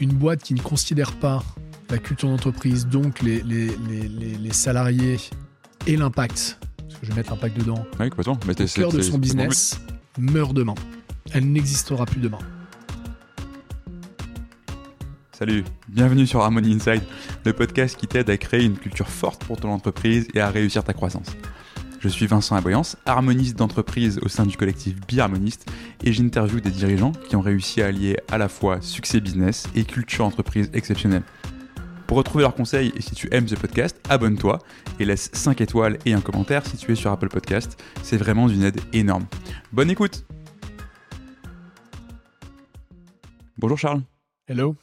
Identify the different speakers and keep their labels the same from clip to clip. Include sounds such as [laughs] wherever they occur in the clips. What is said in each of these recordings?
Speaker 1: une boîte qui ne considère pas la culture d'entreprise, donc les, les, les, salariés et l'impact, parce que je vais mettre l'impact dedans,
Speaker 2: oui, au
Speaker 1: cœur de son business, meurt demain. Elle n'existera plus demain.
Speaker 2: Salut, bienvenue sur Harmony Inside, le podcast qui t'aide à créer une culture forte pour ton entreprise et à réussir ta croissance. Je suis Vincent Aboyance, harmoniste d'entreprise au sein du collectif Biharmoniste et j'interviewe des dirigeants qui ont réussi à allier à la fois succès business et culture entreprise exceptionnelle. Pour retrouver leurs conseils et si tu aimes ce podcast, abonne-toi et laisse 5 étoiles et un commentaire si sur Apple Podcast. C'est vraiment d'une aide énorme. Bonne écoute Bonjour Charles.
Speaker 1: Hello.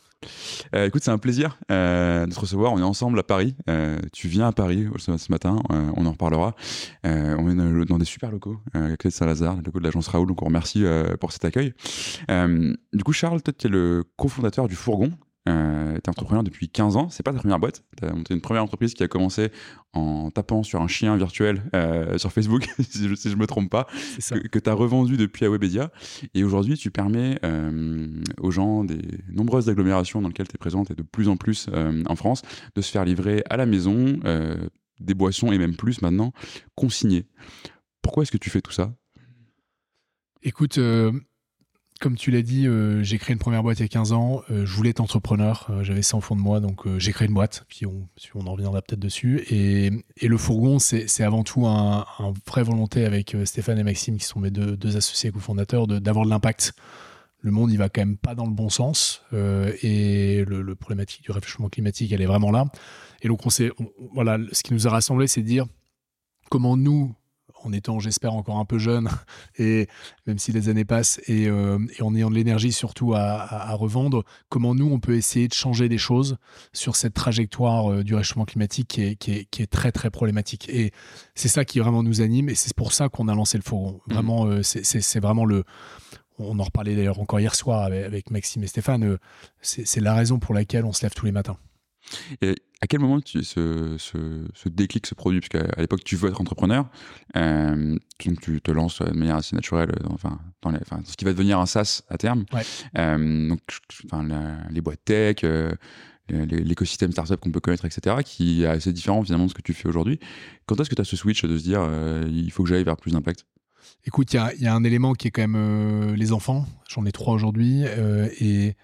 Speaker 2: Euh, écoute, c'est un plaisir euh, de te recevoir. On est ensemble à Paris. Euh, tu viens à Paris ce, matin. on en reparlera. on est dans des super locaux, à côté de Saint-Lazare, le locaux de l'agence Raoul. Donc, on remercie pour cet accueil. du coup, Charles, toi, tu es le cofondateur du Fourgon. Euh, tu es entrepreneur depuis 15 ans, c'est pas ta première boîte. Tu as monté une première entreprise qui a commencé en tapant sur un chien virtuel euh, sur Facebook, [laughs] si, je, ne me trompe pas, que, tu as revendu depuis à Webedia. Et aujourd'hui, tu permets euh, aux gens des nombreuses agglomérations dans lesquelles tu es présente et de plus en plus euh, en France de se faire livrer à la maison des boissons et même plus maintenant consignées. Pourquoi est-ce que tu fais tout ça?
Speaker 1: Écoute, comme tu l'as dit, euh, j'ai créé une première boîte il y a 15 ans. Euh, je voulais être entrepreneur. Euh, j'avais ça au fond de moi. Donc, j'ai créé une boîte. Puis, on, en reviendra peut-être dessus. Et, le fourgon, c'est avant tout un, un, vraie volonté avec Stéphane et Maxime, qui sont mes deux, deux associés cofondateurs, d'avoir de, l'impact. Le monde, il va quand même pas dans le bon sens. et le, problématique du réchauffement climatique, elle est vraiment là. Et donc, on, on voilà, ce qui nous a rassemblés, c'est de dire comment nous, en étant, j'espère, encore un peu jeune, [laughs] et même si les années passent, et, euh, en ayant de l'énergie surtout à, revendre, comment nous, on peut essayer de changer des choses sur cette trajectoire euh, du réchauffement climatique qui est, très, très problématique. Et c'est ça qui vraiment nous anime, et c'est pour ça qu'on a lancé le forum. Mmh. Vraiment, euh, c'est vraiment le on en reparlait d'ailleurs encore hier soir avec, Maxime et Stéphane, c'est la raison pour laquelle on se lève tous les matins.
Speaker 2: Et à quel moment tu, ce, ce, déclic se produit? Parce qu'à l'époque, tu veux être entrepreneur, euh, tu, te lances de manière assez naturelle euh, enfin, dans ce qui va devenir un SaaS à terme. Euh, donc, les boîtes tech, l'écosystème startup qu'on peut connaître, etc., qui est assez différent finalement de ce que tu fais aujourd'hui. Quand est-ce que tu as ce switch de se dire il faut que j'aille vers plus d'impact?
Speaker 1: Écoute, il y, y a, un élément qui est quand même les enfants. J'en ai trois aujourd'hui. et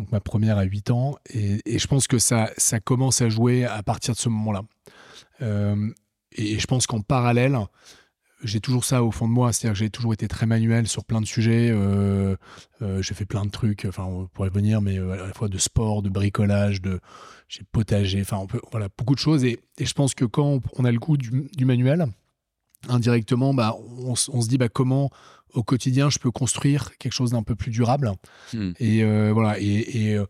Speaker 1: donc ma première à 8 ans, et, je pense que ça, ça commence à jouer à partir de ce moment-là. Euh, et je pense qu'en parallèle, j'ai toujours ça au fond de moi, c'est-à-dire que j'ai toujours été très manuel sur plein de sujets. Euh, euh, j'ai fait plein de trucs, enfin on pourrait venir, mais à la fois de sport, de bricolage, de j'ai potager, enfin on peut, voilà beaucoup de choses. Et, je pense que quand on a le goût du, manuel, indirectement, bah on, on se dit bah comment au quotidien, je peux construire quelque chose d'un peu plus durable. Hmm. Et euh, voilà. Et, euh,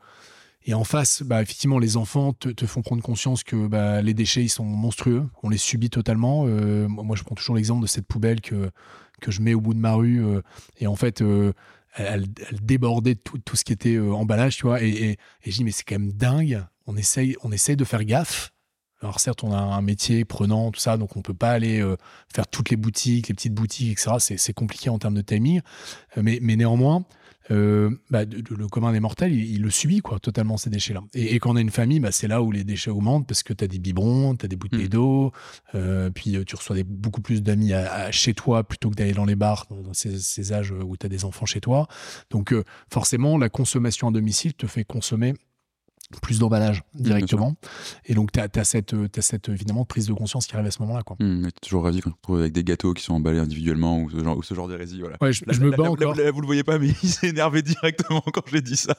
Speaker 1: et, en face, bah, effectivement, les enfants te, font prendre conscience que bah, les déchets, ils sont monstrueux. On les subit totalement. Euh, moi, je prends toujours l'exemple de cette poubelle que, que je mets au bout de ma rue. et en fait, elle, débordait tout, tout, ce qui était emballage, tu vois. Et, et, et je dis, mais c'est quand même dingue. On essaye, on essaye de faire gaffe. Alors certes, on a un métier prenant, tout ça, donc on peut pas aller euh, faire toutes les boutiques, les petites boutiques, etc. C'est compliqué en termes de timing, euh, mais, mais néanmoins, euh, bah, le commun des mortels, il, le subit quoi, totalement ces déchets-là. Et, quand on a une famille, bah, c'est là où les déchets augmentent parce que tu as des biberons, tu as des bouteilles mmh. d'eau, puis tu reçois des, beaucoup plus d'amis chez toi plutôt que d'aller dans les bars dans, ces, ces, âges où tu as des enfants chez toi. Donc forcément, la consommation à domicile te fait consommer plus d'emballage directement. Et donc, tu as, cette, as cette évidemment prise de conscience qui arrive à ce moment-là. Quoi.
Speaker 2: Mmh, toujours ravi quand on trouve avec des gâteaux qui sont emballés individuellement ou ce genre, ou ce genre d'hérésie. Voilà.
Speaker 1: Ouais, je, me bats encore.
Speaker 2: vous le voyez pas, mais [laughs] il s'est énervé directement quand j'ai dit ça.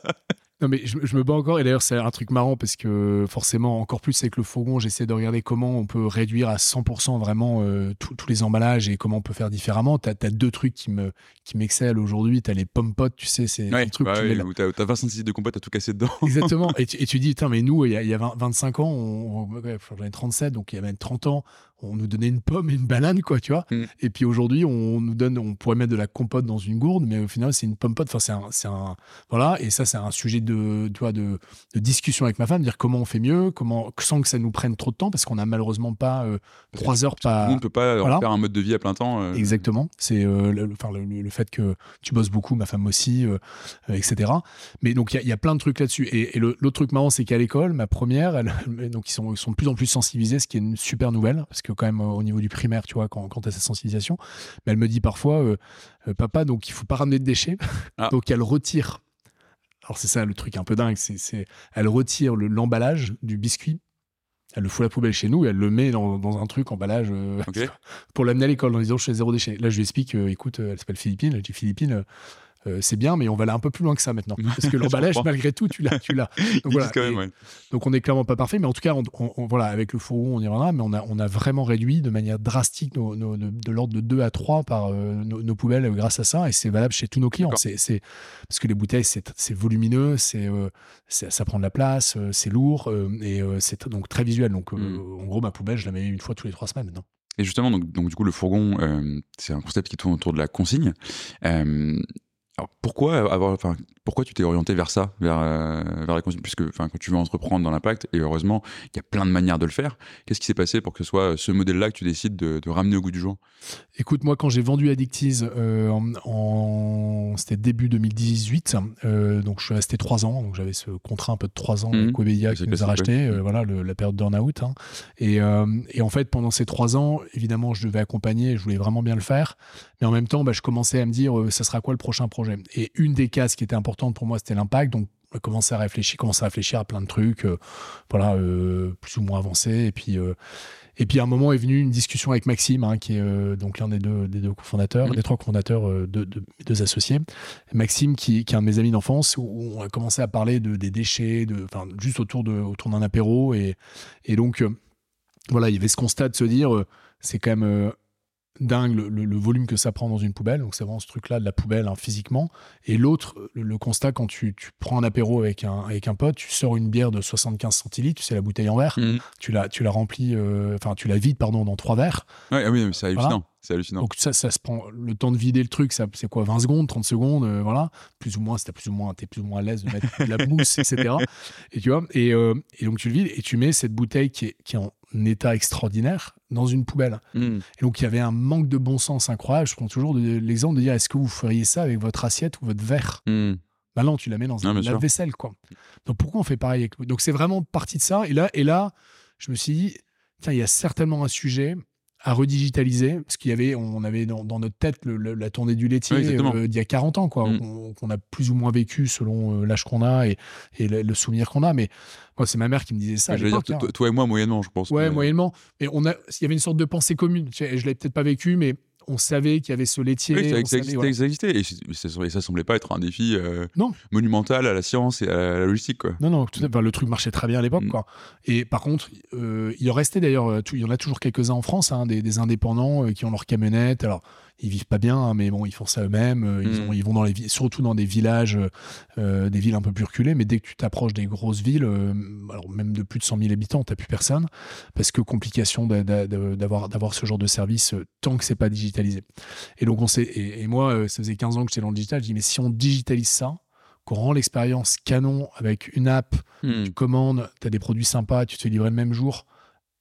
Speaker 1: Non, mais je, me bats encore. Et d'ailleurs, c'est un truc marrant parce que forcément, encore plus avec le fourgon, j'essaie de regarder comment on peut réduire à 100% vraiment euh, tous les emballages et comment on peut faire différemment. Tu as, deux trucs qui me qui m'excellent aujourd'hui. Tu as les pommes potes, tu sais, c'est
Speaker 2: ouais,
Speaker 1: des trucs
Speaker 2: bah où tu as, 20 centilitres de compote à tout casser dedans. [laughs]
Speaker 1: Exactement. et, tu, et tu dis, mais nous, il y a, 25 ans, j'en ai 37, donc il y a même 30 ans, on nous donnait une pomme et une banane, quoi, tu vois.
Speaker 2: Mm.
Speaker 1: Et puis aujourd'hui, on nous donne, on pourrait mettre de la compote dans une gourde, mais au final, c'est une pomme pote. Enfin, c'est un, un, voilà. Et ça, c'est un sujet de, tu vois, de, de discussion avec ma femme, dire comment on fait mieux, comment, sans que ça nous prenne trop de temps, parce qu'on a malheureusement pas euh, trois heures pas.
Speaker 2: monde peut pas
Speaker 1: voilà.
Speaker 2: faire un mode de vie à plein temps. euh,
Speaker 1: Exactement. C'est euh, le, fait que tu bosses beaucoup, ma femme aussi, euh, euh, etc. Mais donc il y a- il y, a plein de trucs là-dessus. Et, l'autre truc marrant, c'est qu'à l'école, ma première, elle- donc ils sont, ils sont de plus en plus sensibilisés, ce qui est une super nouvelle, parce que quand même euh, au niveau du primaire, tu vois, quand, quand tu as cette sensibilisation, mais elle me dit parfois, euh, euh, papa, donc il faut pas ramener de déchets,
Speaker 2: Ah. [laughs]
Speaker 1: donc elle retire. Alors c'est ça le truc un peu dingue, c'est, elle retire le- l'emballage du biscuit. Elle le fout à la poubelle chez nous et elle le met dans, dans un truc emballage euh, [laughs] pour l'amener à l'école en disant je fais zéro déchet. Là, je lui explique, écoute, elle s'appelle Philippine. Je dis Philippine, euh, c'est bien, mais on va aller un peu plus loin que ça maintenant. [laughs] Parce que l'emballage, malgré tout, tu l'as. Tu l'as. [laughs]
Speaker 2: Ils
Speaker 1: Donc, voilà.
Speaker 2: même, ouais.
Speaker 1: donc on n'est clairement pas parfait, mais en tout cas, on, on- on- voilà, avec le fourgon, on y reviendra, mais on a, on a vraiment réduit de manière drastique nos, nos- nos- de l'ordre de 2 à 3 par euh, nos, nos poubelles euh, grâce à ça, et c'est valable chez tous nos clients. C'est, c'est- parce que les bouteilles, c'est, c'est volumineux, c'est, euh, c'est- ça prend de la place, c'est lourd, et c'est donc très visuel. Donc euh,
Speaker 2: Mm.
Speaker 1: en gros, ma poubelle, je la mets une fois tous les trois semaines maintenant.
Speaker 2: Et justement, donc, donc du coup, le fourgon, euh, c'est un concept qui tourne autour de la consigne. Euh, alors pourquoi avoir, enfin, pourquoi tu t'es orienté vers ça, vers, euh, vers la puisque, enfin, quand tu veux entreprendre dans l'impact, et heureusement, il y a plein de manières de le faire. Qu'est-ce qui s'est passé pour que ce soit ce modèle-là que tu décides de, de ramener au goût du jour?
Speaker 1: Écoute, moi, quand j'ai vendu Addictiz, euh, en, en- c'était début 2018, euh, donc je suis resté trois ans, donc j'avais ce contrat un peu de trois ans avec
Speaker 2: C'est
Speaker 1: qui nous a racheté, euh, voilà, le- la période burn-out. hein. Et, euh, et en fait, pendant ces trois ans, évidemment, je devais accompagner, je voulais vraiment bien le faire, mais en même temps, bah, je commençais à me dire, euh, ça sera quoi le prochain projet? Et une des cases qui était importante pour moi, c'était l'impact, donc on a commencé à réfléchir, commencer à réfléchir à plein de trucs, euh, voilà, euh, plus ou moins avancés, et puis... euh, et puis à un moment est venue une discussion avec Maxime, hein, qui est donc l'un des deux, des deux cofondateurs,
Speaker 2: Mhm.
Speaker 1: des trois cofondateurs de, de- mes deux associés. Maxime, qui, qui est un de mes amis d'enfance, où on a commencé à parler de, des déchets, de, juste autour de autour d'un apéro. Et, et donc, voilà, il y avait ce constat de se dire, c'est quand même dingue le, le- le volume que ça prend dans une poubelle. Donc c'est vraiment ce truc-là de la poubelle hein, physiquement. Et l'autre, le, le constat quand tu, tu prends un apéro avec un, avec un pote, tu sors une bière de 75 centilitres, tu sais la bouteille en verre, tu la, tu la remplis, euh, enfin tu la vides pardon dans trois verres.
Speaker 2: Ouais, ah oui, mais c'est hallucinant. C'est hallucinant.
Speaker 1: Donc ça, ça se prend le temps de vider le truc, ça c'est quoi 20 secondes, 30 secondes, euh, voilà, plus ou moins, c'était plus ou moins, t'es plus ou moins à l'aise de mettre de la mousse, etc. Et tu vois, et, euh, et donc tu le vides et tu mets cette bouteille qui est, qui est en état extraordinaire dans une poubelle.
Speaker 2: Mm.
Speaker 1: Et donc il y avait un manque de bon sens incroyable. Je prends toujours l'exemple de dire est-ce que vous feriez ça avec votre assiette ou votre verre?
Speaker 2: Mm.
Speaker 1: bah non, tu la mets dans un
Speaker 2: sûr.
Speaker 1: lave-vaisselle, quoi. Donc pourquoi on fait pareil avec Donc c'est vraiment parti de ça. Et là, et là, je me suis dit, tiens, il y a certainement un sujet à redigitaliser, parce qu'il y avait, on avait dans, dans notre tête le- le- la tournée du laitier
Speaker 2: Oui,
Speaker 1: euh, d'il y a 40 ans, quoi,
Speaker 2: Mm.
Speaker 1: qu'on a plus ou moins vécu selon euh, l'âge qu'on a et, et le, le souvenir qu'on a. Mais moi, c'est ma mère qui me disait ça. à
Speaker 2: Je veux dire,
Speaker 1: hein.
Speaker 2: toi, et moi, moyennement, je pense.
Speaker 1: Ouais,
Speaker 2: mais-
Speaker 1: moyennement. Mais on a, il y avait une sorte de pensée commune. Sais, Je l'avais peut-être pas vécu, mais on savait qu'il y avait ce laitier.
Speaker 2: Oui, ça,
Speaker 1: savait,
Speaker 2: existait,
Speaker 1: voilà.
Speaker 2: ça existait. Et, ça, et ça semblait pas être un défi euh,
Speaker 1: Non.
Speaker 2: monumental à la science et à la logistique. Quoi.
Speaker 1: Non, non, tout. Enfin, le truc marchait très bien à l'époque.
Speaker 2: Mm.
Speaker 1: quoi. Et par contre, euh, il en restait d'ailleurs, euh, il y en a toujours quelques-uns en France, hein, des, des indépendants euh, qui ont leur camionnette. Alors, ils vivent pas bien, hein, mais bon, ils font ça eux-mêmes. euh, ils,
Speaker 2: Mm.
Speaker 1: ils vont dans les surtout dans des villages, euh, des villes un peu plus reculées. Mais dès que tu t'approches des grosses villes, euh, alors même de plus de 100 000 habitants, t'as plus personne. Parce que complication d'a- d'a- d'avoir d'avoir ce genre de service tant que c'est pas digitalisé. Et donc, on sait, et, et moi, ça faisait 15 ans que j'étais dans le digital. Je dis, mais si on digitalise ça, qu'on rend l'expérience canon avec une app,
Speaker 2: Mm.
Speaker 1: tu commandes, tu as des produits sympas, tu te fais livrer le même jour,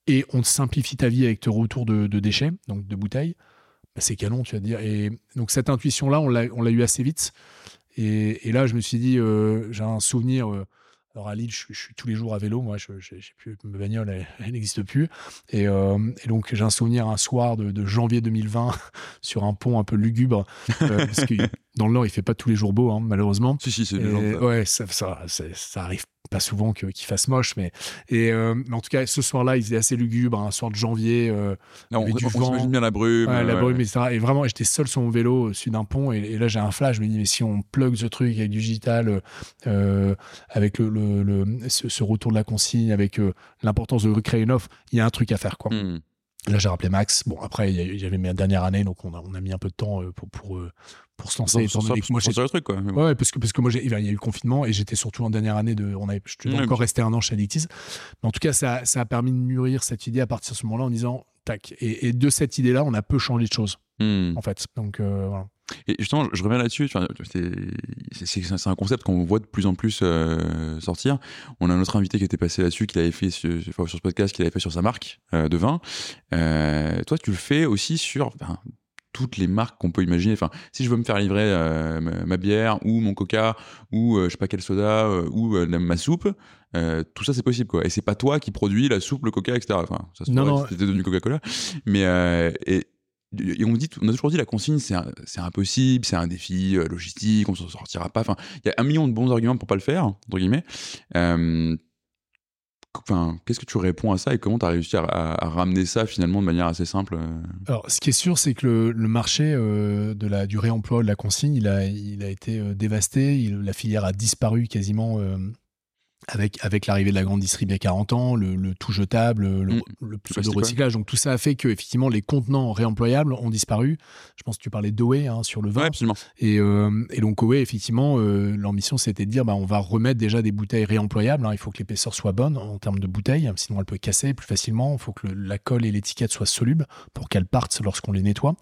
Speaker 1: et on te simplifie ta vie avec ton retour de, de déchets, donc de bouteilles, c'est canon, tu vas te dire. Et donc cette intuition-là, on l'a on l'a eu assez vite. Et, et là, je me suis dit, euh, j'ai un souvenir. euh, alors à Lille, je, suis- je suis tous les jours à vélo. Moi, je, j'ai j'ai plus ma bagnole, elle, elle n'existe plus. Et, euh, et donc j'ai un souvenir un soir de, de janvier 2020 [laughs] sur un pont un peu lugubre, [laughs] parce que dans le Nord, il fait pas tous les jours beau, hein, malheureusement.
Speaker 2: Si, si, c'est ça.
Speaker 1: ouais, ça, ça, c'est- ça arrive pas souvent qu'il fasse moche, mais et euh, en tout cas, ce soir-là, il faisait assez lugubre, un soir de janvier. euh,
Speaker 2: on
Speaker 1: du
Speaker 2: on
Speaker 1: vent.
Speaker 2: bien la brume.
Speaker 1: ouais, la
Speaker 2: euh,
Speaker 1: brume, etc. Et vraiment, j'étais seul sur mon vélo au sud d'un pont, et, et là, j'ai un flash. Je me dis, mais si on plug ce truc avec du digital, euh, avec le, le- le- ce, ce retour de la consigne, avec l'importance de recréer une offre, il y a un truc à faire, quoi.
Speaker 2: mm.
Speaker 1: Là, j'ai rappelé Max. Bon, après, il y avait ma dernière année, donc on a, on a mis un peu de temps pour, pour, pour se lancer.
Speaker 2: Sans-
Speaker 1: moi,
Speaker 2: sur le truc, quoi. mais bon.
Speaker 1: Ouais, parce que, parce que moi, il y a eu le confinement et j'étais surtout en dernière année de. On avait, je devais
Speaker 2: Ouais,
Speaker 1: encore rester un an chez Addictiz. Mais en tout cas, ça, ça a permis de mûrir cette idée à partir de ce moment-là en disant tac. Et, de cette idée-là, on a peu changé de choses,
Speaker 2: Hmm.
Speaker 1: en fait. Donc, euh, voilà.
Speaker 2: Et justement, je reviens là-dessus. C'est un concept qu'on voit de plus en plus euh, sortir. On a un autre invité qui était passé là-dessus, qui l'avait fait sur, enfin, sur ce podcast, qui l'avait fait sur sa marque euh, de vin. Euh, toi, tu le fais aussi sur toutes les marques qu'on peut imaginer. Enfin, si je veux me faire livrer euh, ma, ma bière ou mon coca ou euh, je sais pas quel soda euh, ou euh, ma soupe, tout ça c'est possible quoi. Et c'est pas toi qui produis la soupe, le coca, etc. Enfin, ça se
Speaker 1: Non, non.
Speaker 2: si t'étais devenu Coca-Cola. Mais et, et on, dit, on a toujours dit la consigne c'est impossible, c'est un défi logistique, on s'en sortira pas. Enfin, il y a un million de bons arguments pour pas le faire entre guillemets. Qu'est-ce que tu réponds à ça et comment tu as réussi à, ramener ça finalement de manière assez simple euh
Speaker 1: Alors, ce qui est sûr, c'est que le, marché euh, du réemploi de la consigne, il a, été euh, dévasté. La filière a disparu quasiment avec, avec l'arrivée de la grande distrib il y a 40 ans, le, le tout jetable, le,
Speaker 2: Mm.
Speaker 1: le
Speaker 2: plastique,
Speaker 1: pseudo-recyclage. Donc, tout ça a fait que, effectivement, les contenants réemployables ont disparu. Je pense que tu parlais d'OE hein, sur le vin.
Speaker 2: Ouais, absolument.
Speaker 1: Et, euh, et donc, OE, effectivement, euh, l'ambition, c'était de dire bah, on va remettre déjà des bouteilles réemployables. hein. Il faut que l'épaisseur soit bonne en termes de bouteilles, sinon elle peut casser plus facilement. Il faut que le- la colle et l'étiquette soient solubles pour qu'elles partent lorsqu'on les nettoie.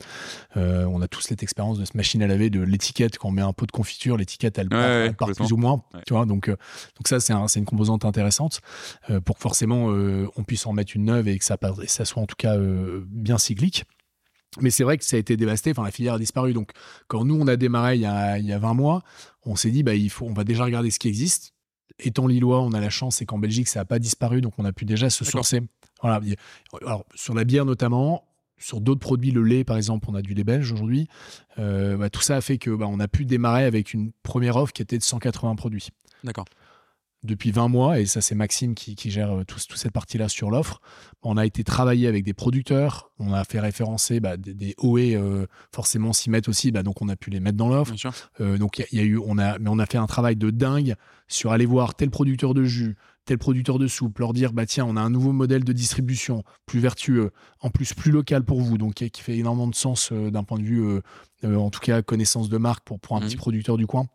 Speaker 1: Euh, on a tous cette expérience de ce machine à laver, de l'étiquette. Quand on met un pot de confiture, l'étiquette, elle part,
Speaker 2: Ouais, ouais,
Speaker 1: elle part
Speaker 2: complètement.
Speaker 1: plus ou moins. Tu vois, donc, donc ça, c'est un- c'est une composante intéressante euh, pour que forcément euh, on puisse en mettre une neuve et que ça, et ça soit en tout cas euh, bien cyclique. Mais c'est vrai que ça a été dévasté, enfin la filière a disparu. Donc quand nous on a démarré il y a, il y a 20 mois, on s'est dit bah il faut, on va déjà regarder ce qui existe. Étant lillois, on a la chance, c'est qu'en Belgique ça n'a pas disparu, donc on a pu déjà se sourcer. Voilà. Alors sur la bière notamment, sur d'autres produits, le lait par exemple, on a du lait belge aujourd'hui. Euh, bah, tout ça a fait que bah, on a pu démarrer avec une première offre qui était de 180 produits
Speaker 2: D'accord.
Speaker 1: Depuis 20 mois, et ça c'est Maxime qui, qui gère euh, tout- toute cette partie-là sur l'offre. On a été travailler avec des producteurs, on a fait référencer bah, des, des OE, euh, forcément s'y mettent aussi, bah, donc on a pu les mettre dans l'offre. Euh, donc il y, a- il y a eu, on a, mais on a fait un travail de dingue sur aller voir tel producteur de jus, tel producteur de soupe, leur dire bah tiens on a un nouveau modèle de distribution plus vertueux, en plus plus local pour vous, donc qui, fait énormément de sens euh, d'un point de vue, en tout cas connaissance de marque pour pour un
Speaker 2: Mhm.
Speaker 1: petit producteur du coin.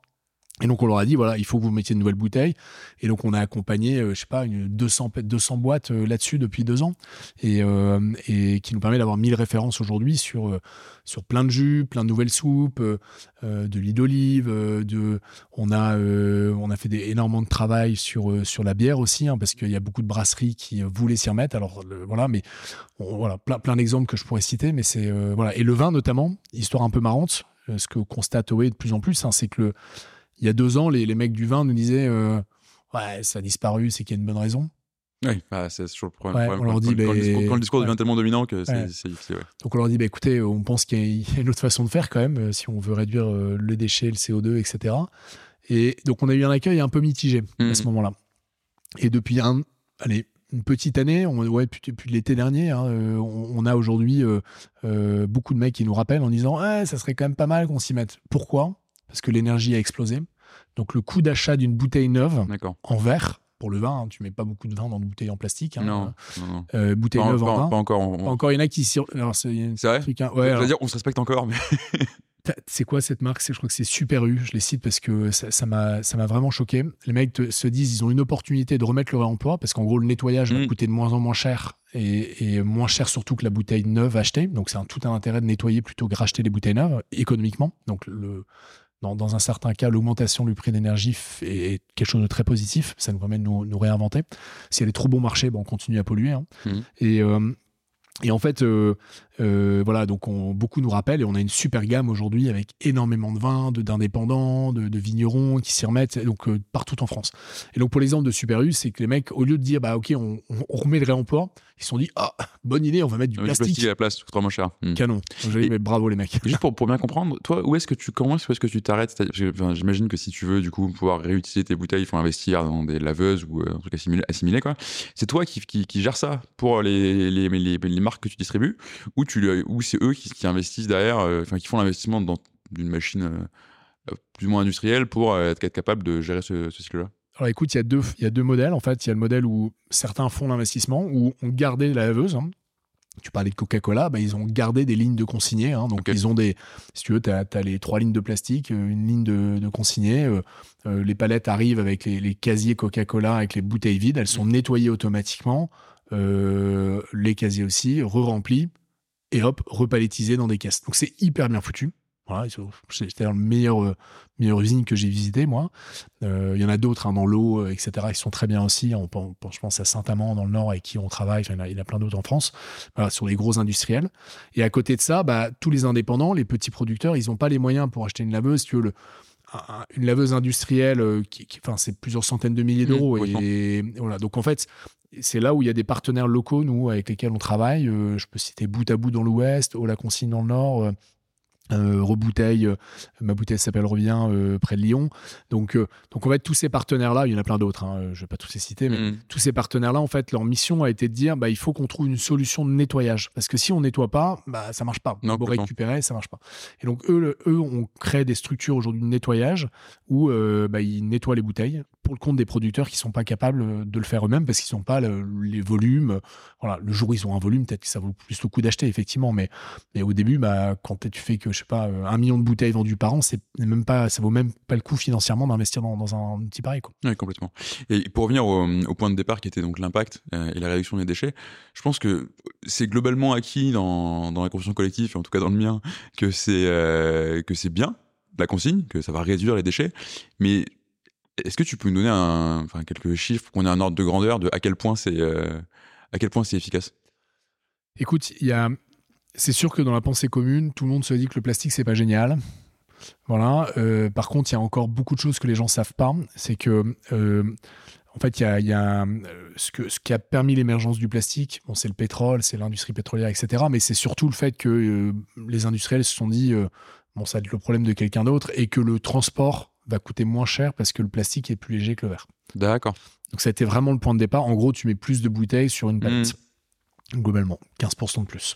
Speaker 1: Et donc on leur a dit voilà il faut que vous mettiez une nouvelle bouteille. Et donc on a accompagné euh, je sais pas une 200 pe- 200 boîtes euh, là-dessus depuis deux ans et, euh, qui nous permet d'avoir 1000 références aujourd'hui sur euh, sur plein de jus, plein de nouvelles soupes, de l'huile d'olive, de on a on a fait énormément de travail sur sur la bière aussi hein, parce qu'il y a beaucoup de brasseries qui voulaient s'y remettre. Alors voilà, mais voilà plein plein d'exemples que je pourrais citer, mais c'est voilà et le vin notamment, histoire un peu marrante, ce que constate OE de plus en plus, hein, c'est que le il y a deux ans, les, les mecs du vin nous disaient euh, ouais ça a disparu, c'est qu'il y a une bonne raison.
Speaker 2: Oui, bah, c'est toujours le problème.
Speaker 1: Ouais,
Speaker 2: problème
Speaker 1: on leur dit,
Speaker 2: quand- quand le discours, quand le discours
Speaker 1: ouais.
Speaker 2: devient tellement dominant que c'est
Speaker 1: Ouais. Donc on leur dit, bah, écoutez, on pense qu'il y a- il y a une autre façon de faire quand même, si on veut réduire euh, les déchets, le CO2, etc. Et donc on a eu un accueil un peu mitigé à
Speaker 2: Mhm.
Speaker 1: ce moment-là. Et depuis un, allez, une petite année, on, ouais, depuis, depuis l'été dernier, hein, euh, on, on a aujourd'hui euh, euh, beaucoup de mecs qui nous rappellent en disant, Ah, ça serait quand même pas mal qu'on s'y mette. Pourquoi? Parce que l'énergie a explosé. Donc le coût d'achat d'une bouteille neuve en verre, pour le vin, hein, tu mets pas beaucoup de vin dans une bouteille en plastique. hein,
Speaker 2: Non, non, non.
Speaker 1: euh, bouteille
Speaker 2: Pas,
Speaker 1: neuve en
Speaker 2: pas-
Speaker 1: vin.
Speaker 2: pas encore. on-
Speaker 1: Pas encore, il y en a qui alors c'est
Speaker 2: vrai
Speaker 1: truc, hein.
Speaker 2: Je
Speaker 1: Ouais,
Speaker 2: veux
Speaker 1: alors,
Speaker 2: dire, on se respecte encore, mais [laughs]
Speaker 1: c'est quoi cette marque? Je crois que c'est Super U. Je les cite parce que ça m'a ça m'a vraiment choqué. Les mecs te- se disent ils ont une opportunité de remettre le réemploi parce qu'en gros le nettoyage va
Speaker 2: Mm.
Speaker 1: coûter de moins en moins cher et, et moins cher surtout que la bouteille neuve achetée. Donc c'est un, tout un intérêt de nettoyer plutôt que racheter les bouteilles neuves économiquement. Donc le dans, dans un certain cas, l'augmentation du prix d'énergie est, quelque chose de très positif. Ça nous permet de nous, nous réinventer. Si elle est trop bon marché, ben, on continue à polluer. hein. Et, euh, et en fait, euh, euh, voilà, donc on, beaucoup nous rappellent et on a une super gamme aujourd'hui avec énormément de vins, d'indépendants, de, de vignerons qui s'y remettent, et donc partout en France. Et donc pour l'exemple de Super U, c'est que les mecs, au lieu de dire bah ok, on, on- on remet le réemploi, ils se sont dit ah bonne idée, on va mettre du
Speaker 2: du
Speaker 1: plastique.
Speaker 2: plastique à la place, coûtera moins cher. Hmm.
Speaker 1: Canon. Donc, j'ai dit,
Speaker 2: Et-
Speaker 1: mais bravo les mecs.
Speaker 2: Juste pour, pour bien comprendre, toi, où est-ce que tu commences, où est-ce que tu t'arrêtes? Enfin, J'imagine que si tu veux du coup pouvoir réutiliser tes bouteilles, il faut investir dans des laveuses ou euh, un truc assimilé. assimilé, quoi. C'est toi qui, qui, qui gère ça pour les, les, les, les marques que tu distribues, ou, tu, ou c'est eux qui, qui investissent derrière, euh, enfin qui font l'investissement dans d'une machine euh, plus ou moins industrielle pour euh, être capable de gérer ce, ce cycle-là?
Speaker 1: Alors écoute, il y, a deux, il y a deux modèles. En fait, il y a le modèle où certains font l'investissement, où on gardait la laveuse. hein. Tu parlais de Coca-Cola, bah, ils ont gardé des lignes de consignés. hein. Donc ils ont des, si tu veux, tu as, les trois lignes de plastique, euh, une ligne de, de consignés. euh, euh, les palettes arrivent avec les, les casiers Coca-Cola, avec les bouteilles vides. Elles sont nettoyées automatiquement. les casiers aussi, re-remplis, et hop, repalettisés dans des caisses. Donc c'est hyper bien foutu. Voilà, c'était la meilleure, euh, meilleure usine que j'ai visitée, moi. Euh, il y en a d'autres hein, dans l'eau, euh, etc., qui sont très bien aussi. On, je pense à Saint-Amand dans le Nord avec qui on travaille. il, y en a, plein d'autres en France, voilà, sur les gros industriels. Et à côté de ça, bah, tous les indépendants, les petits producteurs, ils n'ont pas les moyens pour acheter une laveuse. tu veux, le, une laveuse industrielle, qui, enfin, c'est plusieurs centaines de milliers mmh, d'euros. et, voilà. Donc en fait, c'est là où il y a des partenaires locaux, nous, avec lesquels on travaille. je peux citer Bout à Bout dans l'Ouest, Haut la Consigne dans le Nord. Euh, rebouteille, euh, ma bouteille s'appelle Revient euh, près de Lyon. Donc, donc en fait, tous ces partenaires-là, il y en a plein d'autres, hein, je ne vais pas tous les citer, mais mm. tous ces partenaires-là, en fait, leur mission a été de dire bah, il faut qu'on trouve une solution de nettoyage. Parce que si on nettoie pas, bah, ça marche pas. on peut récupérer, ça marche pas. Et donc, eux, eux on crée des structures aujourd'hui de nettoyage où bah, ils nettoient les bouteilles pour le compte des producteurs qui sont pas capables de le faire eux-mêmes parce qu'ils n'ont pas les volumes. Voilà, le jour où ils ont un volume, peut-être que ça vaut plus le coup d'acheter, effectivement. Mais, mais au début, bah, quand tu fais que, je sais pas, un million de bouteilles vendues par an, c'est même pas, ça vaut même pas le coup financièrement d'investir dans, un petit pareil. Quoi.
Speaker 2: Oui, complètement. Et pour revenir au, point de départ qui était donc l'impact euh, et la réduction des déchets, je pense que c'est globalement acquis dans, dans la conscience collective, en tout cas dans le mien, que c'est euh, que c'est bien la consigne, que ça va réduire les déchets, mais est-ce que tu peux nous donner quelques chiffres, qu'on ait un ordre de grandeur de à quel point c'est euh, efficace?
Speaker 1: Écoute, c'est sûr que dans la pensée commune, tout le monde se dit que le plastique c'est pas génial. Voilà. Euh, par contre, il y a encore beaucoup de choses que les gens savent pas. C'est que euh, en fait, ce, qui a permis l'émergence du plastique. C'est le pétrole, c'est l'industrie pétrolière, etc. Mais c'est surtout le fait que les industriels se sont dit bon, ça va le problème de quelqu'un d'autre et que le transport va coûter moins cher parce que le plastique est plus léger que le verre.
Speaker 2: D'accord.
Speaker 1: Donc ça a été vraiment le point de départ. En gros, tu mets plus de bouteilles sur une palette. Mmh. Globalement, 15% de plus.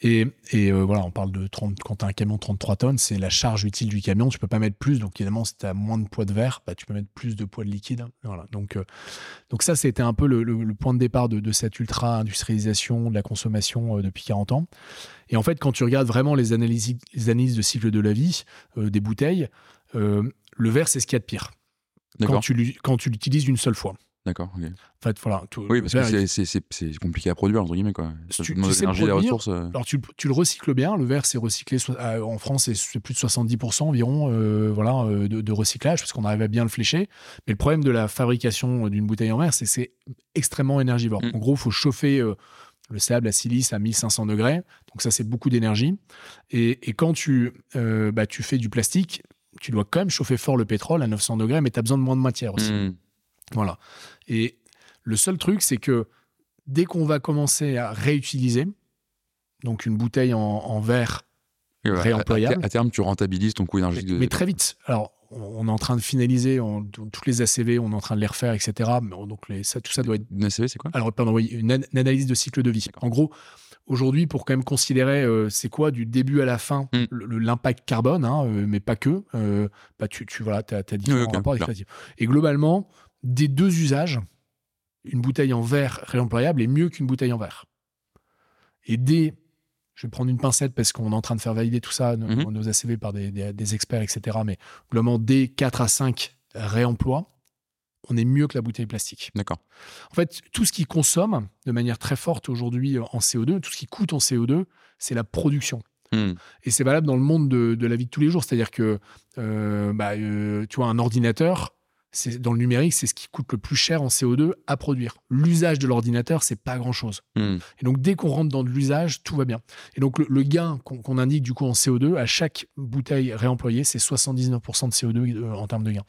Speaker 1: Et, et euh, voilà, on parle de 30, quand tu as un camion de 33 tonnes, c'est la charge utile du camion, tu peux pas mettre plus. Donc évidemment, si tu as moins de poids de verre, bah, tu peux mettre plus de poids de liquide. Voilà. Donc, euh, donc ça, c'était un peu le, point de départ de, cette ultra-industrialisation de la consommation euh, depuis 40 ans. Et en fait, quand tu regardes vraiment les analyses, les analyses de cycle de la vie des bouteilles, le verre, c'est ce qu'il y a de pire. Quand tu, quand tu l'utilises une seule fois.
Speaker 2: D'accord.
Speaker 1: En fait, voilà.
Speaker 2: oui, parce que c'est compliqué à produire, entre guillemets. Quoi.
Speaker 1: Ça tu, de l'énergie, des ressources. Euh. Alors, tu, tu, le recycles bien. Le verre, c'est recyclé. Euh, en France, c'est plus de 70% environ euh, voilà, de, recyclage, parce qu'on arrive à bien le flécher. Mais le problème de la fabrication d'une bouteille en verre, c'est que c'est extrêmement énergivore. En mm. gros, il faut chauffer le sable à silice à 1500 degrés. Donc, ça, c'est beaucoup d'énergie. Et, et, quand tu, bah, tu fais du plastique, tu dois quand même chauffer fort le pétrole à 900 degrés, mais tu as besoin de moins de matière aussi. Hmm. Voilà. Et le seul truc, c'est que dès qu'on va commencer à réutiliser, donc une bouteille en, verre réemployable.
Speaker 2: À, terme, tu rentabilises ton coût énergétique.
Speaker 1: Mais, très vite. Alors, on est en train de finaliser toutes les ACV, on est en train de les refaire, etc. Donc, les, ça, tout ça doit être.
Speaker 2: Une ACV, c'est quoi?
Speaker 1: Alors, pardon, oui, une, analyse de cycle de vie. En gros, aujourd'hui, pour quand même considérer euh, c'est quoi du début à la fin hmm. l'impact carbone, hein, euh, mais pas que, euh, bah, tu, tu voilà, as, as différents rapports Et globalement, des deux usages, une bouteille en verre réemployable est mieux qu'une bouteille en verre. Et des, je vais prendre une pincette parce qu'on est en train de faire valider tout ça, nos, mhm. ACV par des, des, experts, etc. Mais globalement, des 4 à 5 réemplois, on est mieux que la bouteille plastique.
Speaker 2: D'accord.
Speaker 1: En fait, tout ce qui consomme de manière très forte aujourd'hui en CO2, tout ce qui coûte en CO2, c'est la production. Hmm. Et c'est valable dans le monde de, la vie de tous les jours. C'est-à-dire que, euh, bah, euh, tu vois, un ordinateur, dans le numérique, c'est ce qui coûte le plus cher en CO2 à produire. L'usage de l'ordinateur, c'est pas grand-chose. Hmm. Et donc, dès qu'on rentre dans de l'usage, tout va bien. Et donc, le, gain qu'on indique du coup en CO2, à chaque bouteille réemployée, c'est 79% de CO2 euh, en termes de gain.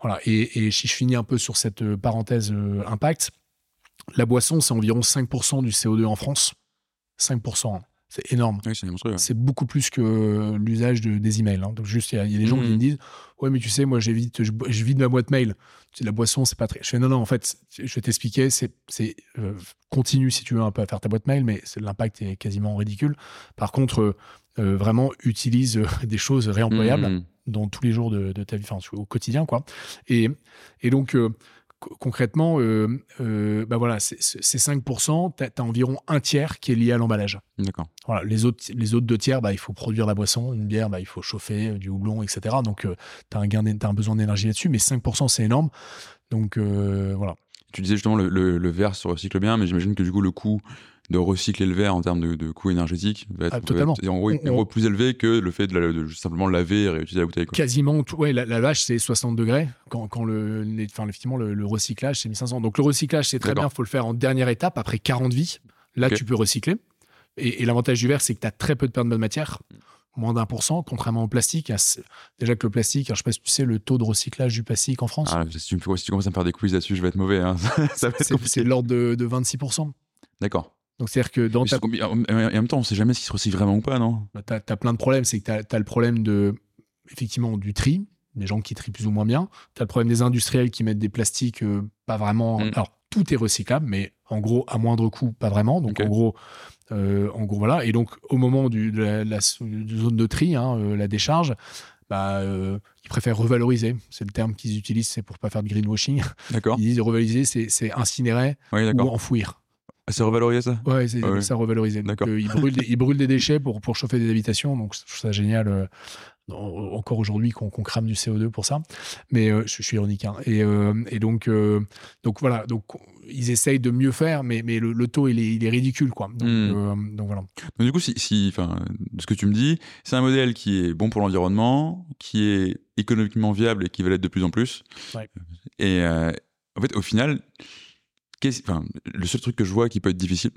Speaker 1: Voilà. Et, si je finis un peu sur cette euh, parenthèse euh, impact, la boisson, c'est environ 5% du CO2 en France. 5%. C'est énorme. c'est beaucoup plus que l'usage de, des emails. Hein. Donc, juste, il y, a des gens qui mmh. me disent Ouais, mais tu sais, moi, j'évite, je, je, vide ma boîte mail. La boisson, c'est pas très. Je fais Non, non, en fait, je vais t'expliquer. C'est, euh, continue si tu veux un peu à faire ta boîte mail, mais l'impact est quasiment ridicule. Par contre, euh, vraiment, utilise euh, des choses réemployables mmh. dans tous les jours de, ta vie, enfin, au quotidien, quoi. Et, et donc, concrètement, euh, euh, bah voilà, c'est 5%, tu as, environ un tiers qui est lié à l'emballage.
Speaker 2: D'accord.
Speaker 1: Voilà, les autres, les autres deux tiers, bah, il faut produire la boisson, une bière, bah, il faut chauffer, euh, du houblon, etc. Donc, tu as, un gain as un besoin d'énergie là-dessus, mais 5%, c'est énorme. Donc, voilà.
Speaker 2: tu disais justement le, le, verre se recycle bien, mais j'imagine que du coup le coût de recycler le verre en termes de, de coût énergétique va être,
Speaker 1: ah,
Speaker 2: en gros, plus élevé que le fait de, simplement laver et réutiliser la bouteille.
Speaker 1: Quasiment, tout, ouais, la, vache c'est 60 degrés quand, quand le, enfin, effectivement le, recyclage c'est 1500. Donc le recyclage c'est très bien, il faut le faire en dernière étape après 40 vies. Là tu peux recycler. Et, l'avantage du verre c'est que tu as très peu de perte de matière moins d'un pour cent, contrairement au plastique. Déjà que le plastique, je je sais pas si tu sais le taux de recyclage du plastique en France.
Speaker 2: Ah, si, tu, si, tu, commences à me faire des quiz là-dessus, je vais être mauvais. Hein. [laughs]
Speaker 1: c'est l'ordre de, de 26%.
Speaker 2: D'accord.
Speaker 1: Donc c'est-à-dire que dans ta...
Speaker 2: En même temps, on sait jamais s'il se recycle vraiment ou pas, non?
Speaker 1: Bah, Tu as, plein de problèmes. C'est que tu as, le problème de, effectivement, du tri, des gens qui trient plus ou moins bien. Tu as le problème des industriels qui mettent des plastiques euh, pas vraiment. Mm. Alors, tout est recyclable, mais en gros, à moindre coût, pas vraiment. Donc, en gros, euh, en gros, voilà. Et donc, au moment du, de la, zone de tri, hein, euh, la décharge, bah, ils préfèrent revaloriser. C'est le terme qu'ils utilisent, c'est pour pas faire de greenwashing.
Speaker 2: D'accord.
Speaker 1: Ils disent revaloriser, c'est incinérer ou enfouir.
Speaker 2: Ah, c'est revalorisé ça?
Speaker 1: Ouais, c'est ah ça revalorisé. D'accord. Euh, ils, brûlent des, ils, brûlent des, déchets pour, pour chauffer des habitations, donc je trouve ça génial. Euh, encore aujourd'hui qu'on crame du CO2 pour ça, mais euh, je, suis ironique. Hein. Et, et, donc, donc voilà, donc ils essayent de mieux faire, mais, mais le, taux il est, il est, ridicule, quoi. Donc, hmm. donc voilà.
Speaker 2: Donc du coup, si, si de ce que tu me dis, c'est un modèle qui est bon pour l'environnement, qui est économiquement viable et qui va l'être de plus en plus. Ouais. Et en fait, au final, Enfin, le seul truc que je vois qui peut être difficile,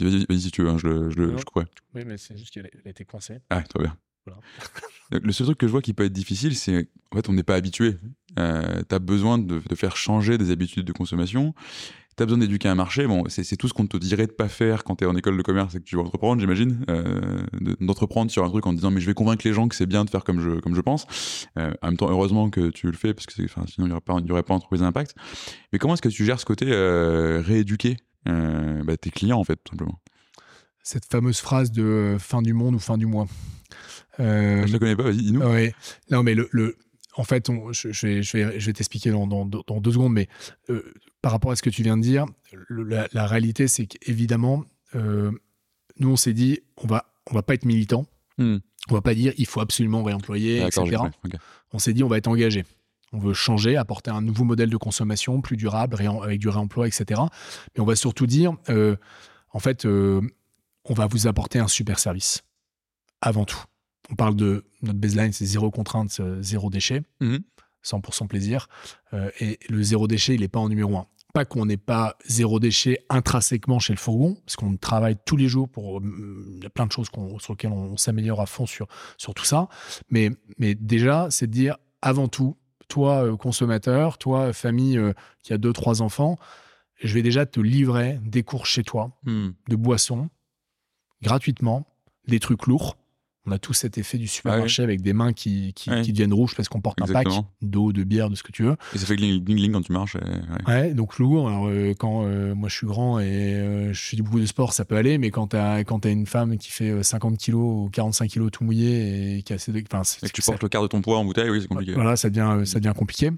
Speaker 2: vas-y, si tu veux, hein, je, je, je, crois.
Speaker 1: Oui, mais c'est juste qu'il a été coincé.
Speaker 2: Ah, très bien. [laughs] le seul truc que je vois qui peut être difficile, c'est en fait, on n'est pas habitué. Euh, tu as besoin de, de, faire changer des habitudes de consommation tu as besoin d'éduquer un marché. Bon, c'est tout ce qu'on te dirait de pas faire quand tu es en école de commerce et que tu veux entreprendre, j'imagine. Euh, d'entreprendre sur un truc en disant, mais je vais convaitre les gens que c'est bien de faire comme je, comme je pense. Euh, en même temps, heureusement que tu le fais, parce que sinon, il n'y aurait pas, y aurait pas entreprise d'impact. Mais comment est-ce que tu gères ce côté euh, rééduquer bah, tes clients, en fait, tout simplement?
Speaker 1: Cette fameuse phrase de fin du monde ou fin du mois.
Speaker 2: je ne la connais pas, vas-y, dis-nous.
Speaker 1: Oui, non, mais le, le en fait, je, vais, je, vais, je vais t'expliquer dans, dans, dans, deux secondes, mais par rapport à ce que tu viens de dire, la, réalité, c'est qu'évidemment, euh, nous, on s'est dit, on va, on va pas être militant. Hmm. On va pas dire, il faut absolument réemployer, etc. On s'est dit, on va être engagé. On veut changer, apporter un nouveau modèle de consommation plus durable, avec du réemploi, etc. Mais on va surtout dire, euh, en fait, euh, on va vous apporter un super service. Avant tout. On parle de notre baseline, c'est zéro contrainte, zéro déchet. Hmm. 100% plaisir. Euh, et le zéro déchet, il n'est pas en numéro un. Pas qu'on n'ait pas zéro déchet intrinsèquement chez le fourgon, parce qu'on travaille tous les jours pour. Euh, il y a plein de choses sur lesquelles on, s'améliore à fond sur, sur tout ça. Mais, mais déjà, c'est de dire avant tout, toi, euh, consommateur, toi, famille qui a deux, trois enfants, je vais déjà te livrer des cours chez toi hmm. de boissons gratuitement, des trucs lourds on a tout cet effet du supermarché avec des mains qui, qui, deviennent rouges parce qu'on porte un pack d'eau, de bière, de ce que tu veux.
Speaker 2: Et ça fait gling gling quand tu marches.
Speaker 1: ouais. donc lourd. Alors, euh, quand euh, moi je suis grand et euh, je fais du beaucoup de sport, ça peut aller, mais quand tu as, quand as une femme qui fait 50 kilos ou 45 kilos tout mouillé et qui a assez de.
Speaker 2: Et que tu portes le quart de ton poids en bouteille, oui, c'est compliqué.
Speaker 1: Voilà, ça devient, ça devient compliqué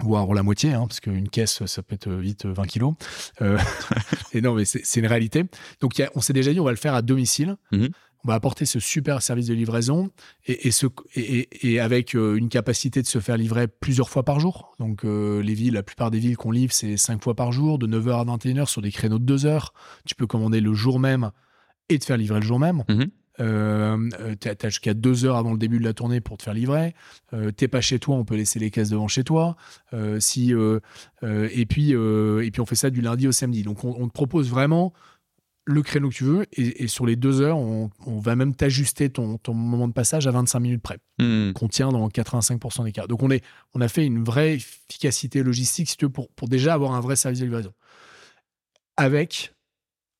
Speaker 1: voire la moitié, hein, parce qu'une caisse, ça peut être vite 20 kilos. [laughs] et non, mais c'est une réalité. Donc, on s'est déjà dit, on va le faire à domicile. Mm-hmm on va apporter ce super service de livraison et, ce, et, avec euh, une capacité de se faire livrer plusieurs fois par jour. Donc euh, les villes, la plupart des villes qu'on livre, c'est cinq fois par jour, de 9h à 21h sur des créneaux de 2 heures. Tu peux commander le jour même et te faire livrer le jour même. Mm-hmm. Euh, tu as, jusqu'à deux heures avant le début de la tournée pour te faire livrer. Euh, T'es pas chez toi, on peut laisser les caisses devant chez toi. si et puis et puis on fait ça du lundi au samedi. Donc on, on te propose vraiment le créneau que tu veux et, sur les deux heures, on, va même t'ajuster ton, moment de passage à 25 minutes près, mmh. qu'on tient dans 85% des cas. Donc on, est, on a fait une vraie efficacité logistique si tu veux, pour, pour déjà avoir un vrai service de livraison. Avec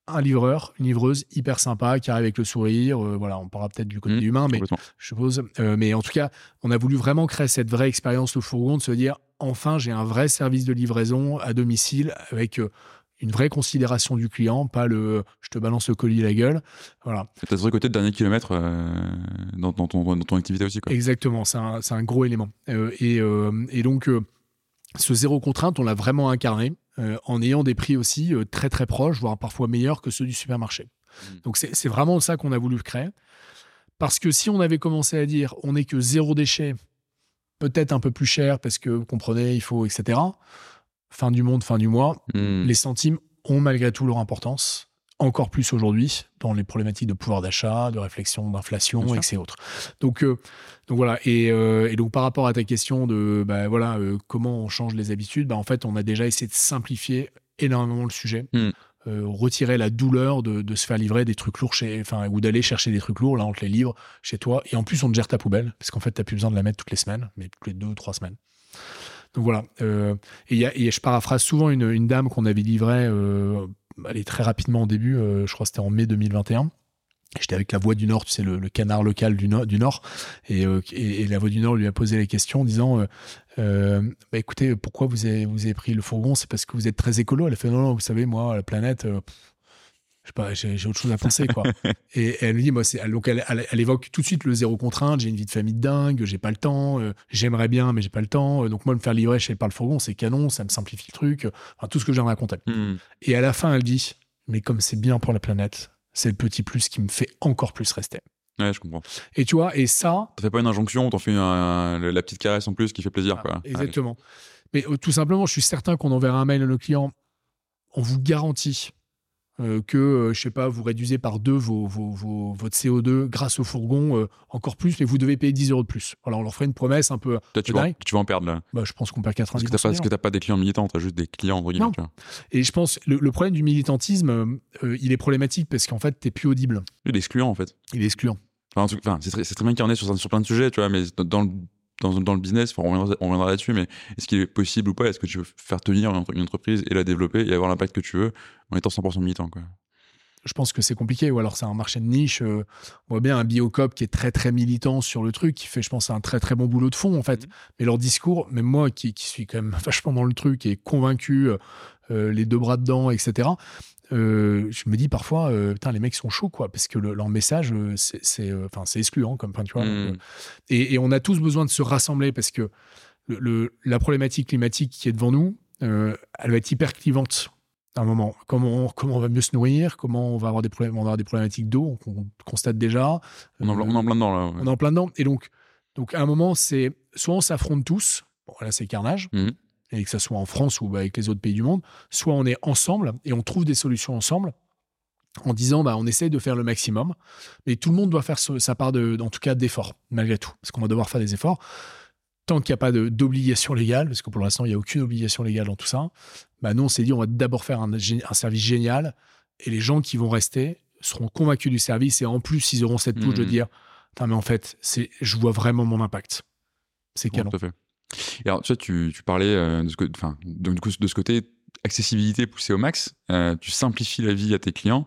Speaker 1: un livreur, une livreuse hyper sympa qui arrive avec le sourire. Euh, voilà, on parlera peut-être du côté mmh, humain, mais je suppose. Euh, mais en tout cas, on a voulu vraiment créer cette vraie expérience au fourgon, de se dire enfin, j'ai un vrai service de livraison à domicile avec euh, une vraie considération du client, pas le je te balance le colis à la gueule. Voilà.
Speaker 2: Tu as ce côté de dernier kilomètre euh, dans, ton, dans, ton, activité aussi. Quoi.
Speaker 1: Exactement, c'est un, un, gros élément. Euh, et, euh, et, donc, ce zéro contrainte, on l'a vraiment incarné en ayant des prix aussi très très proches, voire parfois meilleurs que ceux du supermarché. Mmh. Donc, c'est vraiment ça qu'on a voulu créer. Parce que si on avait commencé à dire on n'est que zéro déchet, peut-être un peu plus cher parce que vous comprenez, il faut, etc fin du monde, fin du mois,
Speaker 2: Hmm.
Speaker 1: les centimes ont malgré tout leur importance, encore plus aujourd'hui, dans les problématiques de pouvoir d'achat, de réflexion d'inflation,
Speaker 2: Bien
Speaker 1: et
Speaker 2: sûr.
Speaker 1: que c'est autres. Donc, euh, donc voilà. Et, euh, et donc par rapport à ta question de bah, voilà, euh, comment on change les habitudes, bah, en fait, on a déjà essayé de simplifier énormément le sujet.
Speaker 2: Mm.
Speaker 1: Euh, retirer la douleur de, de se faire livrer des trucs lourds chez, enfin, ou d'aller chercher des trucs lourds, là, on te les livre chez toi. Et en plus, on te gère ta poubelle, parce qu'en fait, tu n'as plus besoin de la mettre toutes les semaines, mais toutes les deux ou trois semaines. Donc voilà. Euh, et, je paraphrase souvent une, dame qu'on avait livrée euh, allez, très rapidement au début, euh, je crois que c'était en mai 2021. J'étais avec la Voix du Nord, tu sais, le, canard local du Nord. Et, la Voix du Nord lui a posé les questions en disant bah, écoutez, pourquoi vous avez, pris le fourgon? C'est parce que vous êtes très écolo. Elle a fait non, non, vous savez, moi, la planète, je sais pas, j'ai j'ai autre chose à penser, quoi. [laughs] et, elle lui dit moi, c'est, elle- donc elle, elle- elle évoque tout de suite le zéro contrainte. J'ai une vie de famille de dingue, j'ai pas le temps, euh, j'aimerais bien, mais j'ai pas le temps. Euh, donc moi, me faire livrer chez par le fourgon, c'est canon, ça me simplifie le truc. Enfin, tout ce que viens de raconter.
Speaker 2: Hmm.
Speaker 1: Et à la fin, elle dit Mais comme c'est bien pour la planète, c'est le petit plus qui me fait encore plus rester.
Speaker 2: Ouais, je comprends.
Speaker 1: Et tu vois, et ça.
Speaker 2: T'en fais pas une injonction, t'en fais un- la petite caresse en plus qui fait plaisir, quoi.
Speaker 1: Ah, Exactement. Mais euh, tout simplement, je suis certain qu'on enverra un mail à nos clients. On vous garantit euh, que, euh, je sais pas, vous réduisez par deux vos, vos- vos- votre CO2 grâce au fourgon euh, encore plus, mais vous devez payer 10 euros de plus. Alors, on leur ferait une promesse un peu.
Speaker 2: Toi, tu, vas, tu vas en perdre là.
Speaker 1: Bah, je pense qu'on perd
Speaker 2: Parce
Speaker 1: 90
Speaker 2: que t'as pas, parce que t'as pas des clients militants, t'as juste des clients entre guillemets. Tu.
Speaker 1: Et je pense le, le problème du militantisme, euh, euh, il est problématique parce qu'en fait, t'es plus audible.
Speaker 2: Il est excluant en fait.
Speaker 1: Il est excluant.
Speaker 2: Enfin, c'est très, bien qu'il y en ait sur, sur plein de sujets, tu vois, mais dans, dans le, dans, dans le business, enfin, on reviendra, on reviendra là-dessus, mais est-ce qu'il est possible ou pas? Est-ce que tu veux faire tenir une, entre- une entreprise et la développer et avoir l'impact que tu veux en étant 100% militant quoi?
Speaker 1: Je pense que c'est compliqué. Ou alors c'est un marché de niche. euh, on voit bien un Biocop qui est très très militant sur le truc, qui fait, je pense, un très très bon boulot de fond en fait.
Speaker 2: Mhm.
Speaker 1: Mais leur discours, même moi qui, qui suis quand même [laughs] vachement dans le truc et convaincu, euh, euh, les deux bras dedans, etc. euh, je me dis parfois, euh, putain, les mecs sont chauds quoi, parce que le- leur message, euh, c'est, euh, enfin, c'est excluant comme, enfin, tu vois. Donc, euh, et, et on a tous besoin de se rassembler parce que le, le- la problématique climatique qui est devant nous, elle va être hyper clivante à un moment. Comment, comment on va mieux se nourrir Comment on va avoir des, problèmes, on va avoir des problématiques d'eau qu'on constate déjà.
Speaker 2: on, est en, on en plein dedans là. ouais.
Speaker 1: on est en plein dedans. Et donc, donc à un moment, c'est soit on s'affronte tous, bon, là c'est carnage,
Speaker 2: Mhm.
Speaker 1: Et que ça soit en France ou bah, avec les autres pays du monde, soit on est ensemble et on trouve des solutions ensemble en disant bah, on essaye de faire le maximum, mais tout le monde doit faire ce- sa part, de, en tout cas d'efforts, malgré tout, parce qu'on va devoir faire des efforts. Tant qu'il n'y a pas d'obligation légale, parce que pour l'instant, il n'y a aucune obligation légale dans tout ça, bah, nous, on s'est dit on va d'abord faire un, service génial, et les gens qui vont rester seront convaincus du service, et en plus, ils auront cette touche de
Speaker 2: Mhm.
Speaker 1: dire mais en fait, je vois vraiment mon impact. C'est canon.
Speaker 2: tout à fait. Alors, tu, vois, tu, tu parlais euh, de, ce, enfin, donc, du coup, de ce côté accessibilité poussée au max, euh, tu simplifies la vie à tes clients.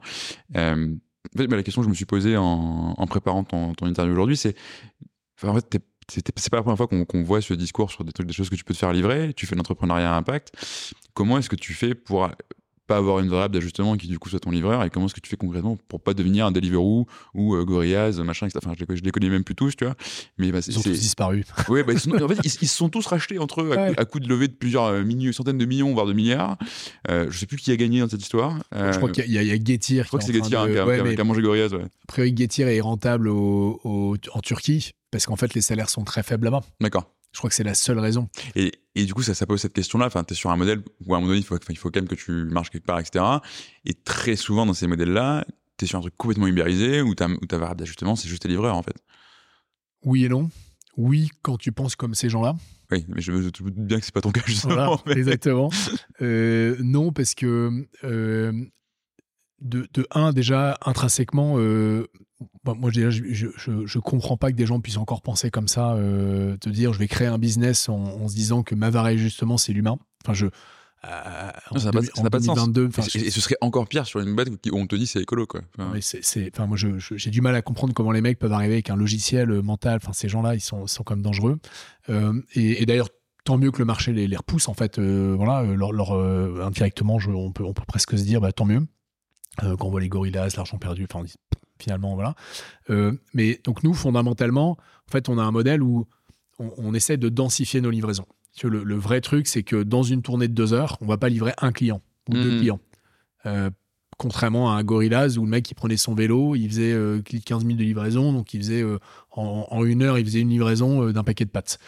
Speaker 2: Euh, bah, la question que je me suis posée en, en préparant ton, ton interview aujourd'hui, c'est en fait, c'est pas la première fois qu'on qu'on voit ce discours sur des, trucs, des choses que tu peux te faire livrer. Tu fais de l'entrepreneuriat à impact. Comment est-ce que tu fais pour pas avoir une variable d'ajustement qui du coup soit ton livreur et comment est-ce que tu fais concrètement pour pas devenir un Deliveroo ou euh, Gorillaz machin etc. Enfin je les, je les connais même plus tous tu vois mais bah,
Speaker 1: Ils ont tous disparu. [laughs]
Speaker 2: Ouais, bah, ils sont- en fait, ils, sont tous rachetés entre eux à,
Speaker 1: Ouais.
Speaker 2: coup, à coup de levée de plusieurs euh, centaines de millions, voire de milliards. Euh, je sais plus qui a gagné dans cette histoire. Euh,
Speaker 1: je crois qu'il y a, il y a Getir.
Speaker 2: je crois que
Speaker 1: qui
Speaker 2: c'est Getir hein, qui, a,
Speaker 1: ouais,
Speaker 2: qui a-
Speaker 1: mais
Speaker 2: qui a mangé Gorillaz. Ouais.
Speaker 1: a priori, Getir est rentable au- au- en Turquie parce qu'en fait, les salaires sont très faibles là-bas.
Speaker 2: D'accord.
Speaker 1: Je crois que c'est la seule raison.
Speaker 2: Et, et du coup, ça, ça pose cette question-là. Enfin, tu es sur un modèle où à un moment donné, il faut, il faut quand même que tu marches quelque part, etc. Et très souvent, dans ces modèles-là, tu es sur un truc complètement ubérisé où ta, variable d'ajustement, c'est juste tes livreurs, en fait.
Speaker 1: Oui et non. Oui, quand tu penses comme ces gens-là.
Speaker 2: Oui, mais je me doute bien que c'est pas ton cas, justement.
Speaker 1: Voilà,
Speaker 2: mais-
Speaker 1: exactement. Euh, non, parce que euh, de, de un, déjà, intrinsèquement, euh, moi, déjà, je, je, je- je comprends pas que des gens puissent encore penser comme ça, euh, te dire, je vais créer un business en, en se disant que ma justement, c'est l'humain. Enfin, je. euh,
Speaker 2: Non, ça n'a pas, pas de sens.
Speaker 1: 2022, enfin,
Speaker 2: Et, et ce serait encore pire sur une boîte où on te dit c'est écolo, quoi. Enfin,
Speaker 1: Mais c'est, c'est- enfin, moi, j'ai du mal à comprendre comment les mecs peuvent arriver avec un logiciel euh, mental. Enfin, ces gens-là, ils sont, sont quand même dangereux. Euh, et, et d'ailleurs, tant mieux que le marché les, les repousse. En fait, voilà, leur, leur, indirectement, on, peut, on peut presque se dire, bah, tant mieux. Euh, quand on voit les gorillas, l'argent perdu, enfin, on dit, finalement, voilà. Euh, mais donc, nous, fondamentalement, en fait, on a un modèle où on, on essaie de densifier nos livraisons. Le vrai truc, c'est que dans une tournée de deux heures, on va pas livrer un client ou deux
Speaker 2: Mhm.
Speaker 1: clients. Euh, Contrairement à un Gorillaz où le mec il prenait son vélo, il faisait 15 minutes de livraison, donc il faisait en, une heure, il faisait une livraison d'un paquet de pâtes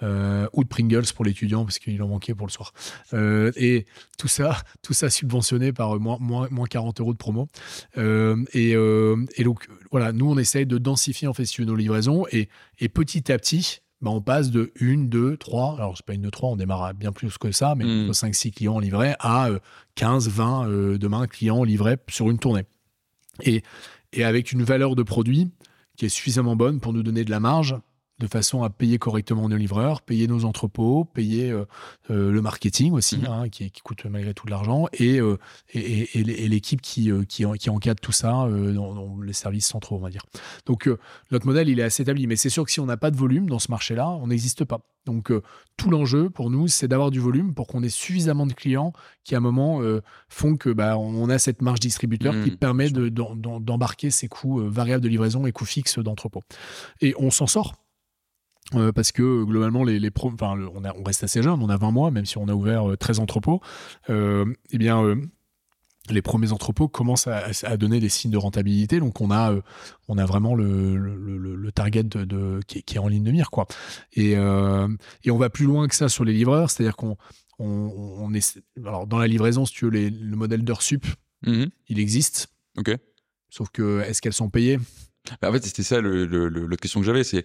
Speaker 1: ou de Pringles pour l'étudiant parce qu'il en manquait pour le soir. et tout ça, [laughs] tout ça subventionné par moins, moins, moins 40 euros de promo. Et, et, donc voilà, nous on essaye de densifier en fait nos livraisons et, et petit à petit, bah, on passe de 1, 2, 3, alors c'est pas une de 3, on démarre à bien plus que ça, mais 5, 6 clients livrés à 15, 20 euh, demain clients livrés sur une tournée. Et, et avec une valeur de produit qui est suffisamment bonne pour nous donner de la marge de façon à payer correctement nos livreurs, payer nos entrepôts, payer euh, euh, le marketing aussi, mhm. hein, qui, coûte malgré tout de l'argent, et, euh, et, l'équipe qui, qui, qui, encadre tout ça dans, les services centraux, on va dire. Donc notre modèle, il est assez établi, mais c'est sûr que si on n'a pas de volume dans ce marché-là, on n'existe pas. Donc tout l'enjeu pour nous, c'est d'avoir du volume pour qu'on ait suffisamment de clients qui à un moment font que bah, on a cette marge distributeur qui mhm. permet d'embarquer ces coûts variables de livraison et coûts fixes d'entrepôt. Et on s'en sort euh, parce que globalement, les, on, on, reste assez jeune, on a 20 mois, même si on a ouvert 13 euh, entrepôts. Euh, eh bien, les premiers entrepôts commencent à, donner des signes de rentabilité. Donc, on a, on a vraiment le, le, target de, qui, est en ligne de mire. Quoi. Et, et on va plus loin que ça sur les livreurs, c'est-à-dire qu'on on, est. Alors, dans la livraison, si tu veux, les, le modèle d'heure sup, mmh il existe.
Speaker 2: Ok.
Speaker 1: Sauf que, est-ce qu'elles sont payées?
Speaker 2: Bah, en fait, c'était ça le, le, question que j'avais. C'est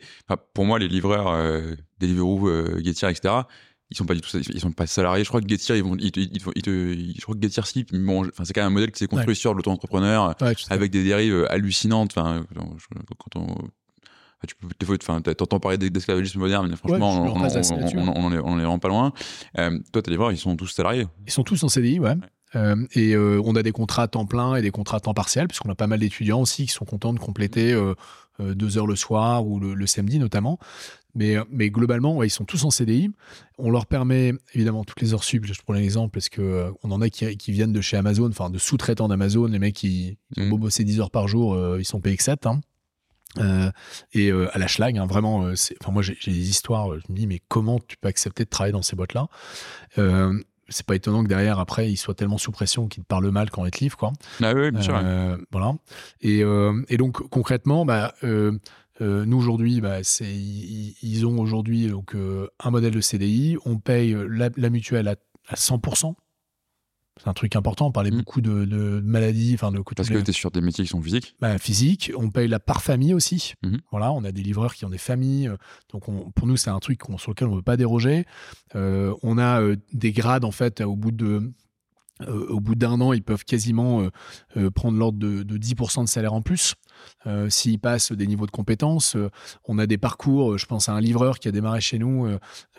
Speaker 2: pour moi les livreurs, euh, Deliveroo, euh, Getir, etc. Ils sont pas du tout, ils sont pas salariés. Je crois que Getir, ils vont, ils ils je crois que Getir, si, enfin, c'est quand même un modèle qui s'est construit sur l'auto-entrepreneur avec des dérives euh, hallucinantes. Enfin, quand on, tu peux, t'entends parler d'esclavagisme moderne, mais franchement, on, on, on, on, est, on est vraiment pas loin. Euh, toi, tes livreurs, ils sont tous salariés.
Speaker 1: Ils sont tous en CDI, ouais. Euh, et euh, on a des contrats à temps plein et des contrats à temps partiel, puisqu'on a pas mal d'étudiants aussi qui sont contents de compléter euh, deux heures le soir ou le, samedi notamment. Mais, mais globalement, ils sont tous en CDI. On leur permet, évidemment, toutes les heures sub, je prends l'exemple, parce qu'on on en a qui, qui, viennent de chez Amazon, enfin de sous-traitants d'Amazon, les mecs qui, ont mmh. beau bosser 10 heures par jour, ils sont payés que 7. Hein. et à la schlag, hein, vraiment, enfin moi j'ai des histoires, je me dis mais comment tu peux accepter de travailler dans ces boîtes-là? C'est pas étonnant que derrière, après, il soit tellement sous pression qu'il te parle mal quand il te livre, quoi.
Speaker 2: Ah oui, bien sûr.
Speaker 1: Euh, voilà. Et, euh, et, donc, concrètement, bah, euh, nous, aujourd'hui, bah, ils, ils, ont aujourd'hui donc, un modèle de CDI. On paye la, la mutuelle à, à 100% c'est un truc important. On parlait mm. beaucoup de, maladies. Enfin, de,
Speaker 2: Parce que tu es sur des métiers qui sont physiques
Speaker 1: bah, Physiques. On paye la part famille aussi. Mm-hmm. Voilà, on a des livreurs qui ont des familles. Euh, donc, pour nous, c'est un truc sur lequel on ne veut pas déroger. Euh, on a euh, des grades, en fait, au bout de. au bout d'un an, ils peuvent quasiment prendre l'ordre de, de, 10% de salaire en plus. Euh, s'ils passent des niveaux de compétences. Euh, on a des parcours, euh, je pense à un livreur qui a démarré chez nous,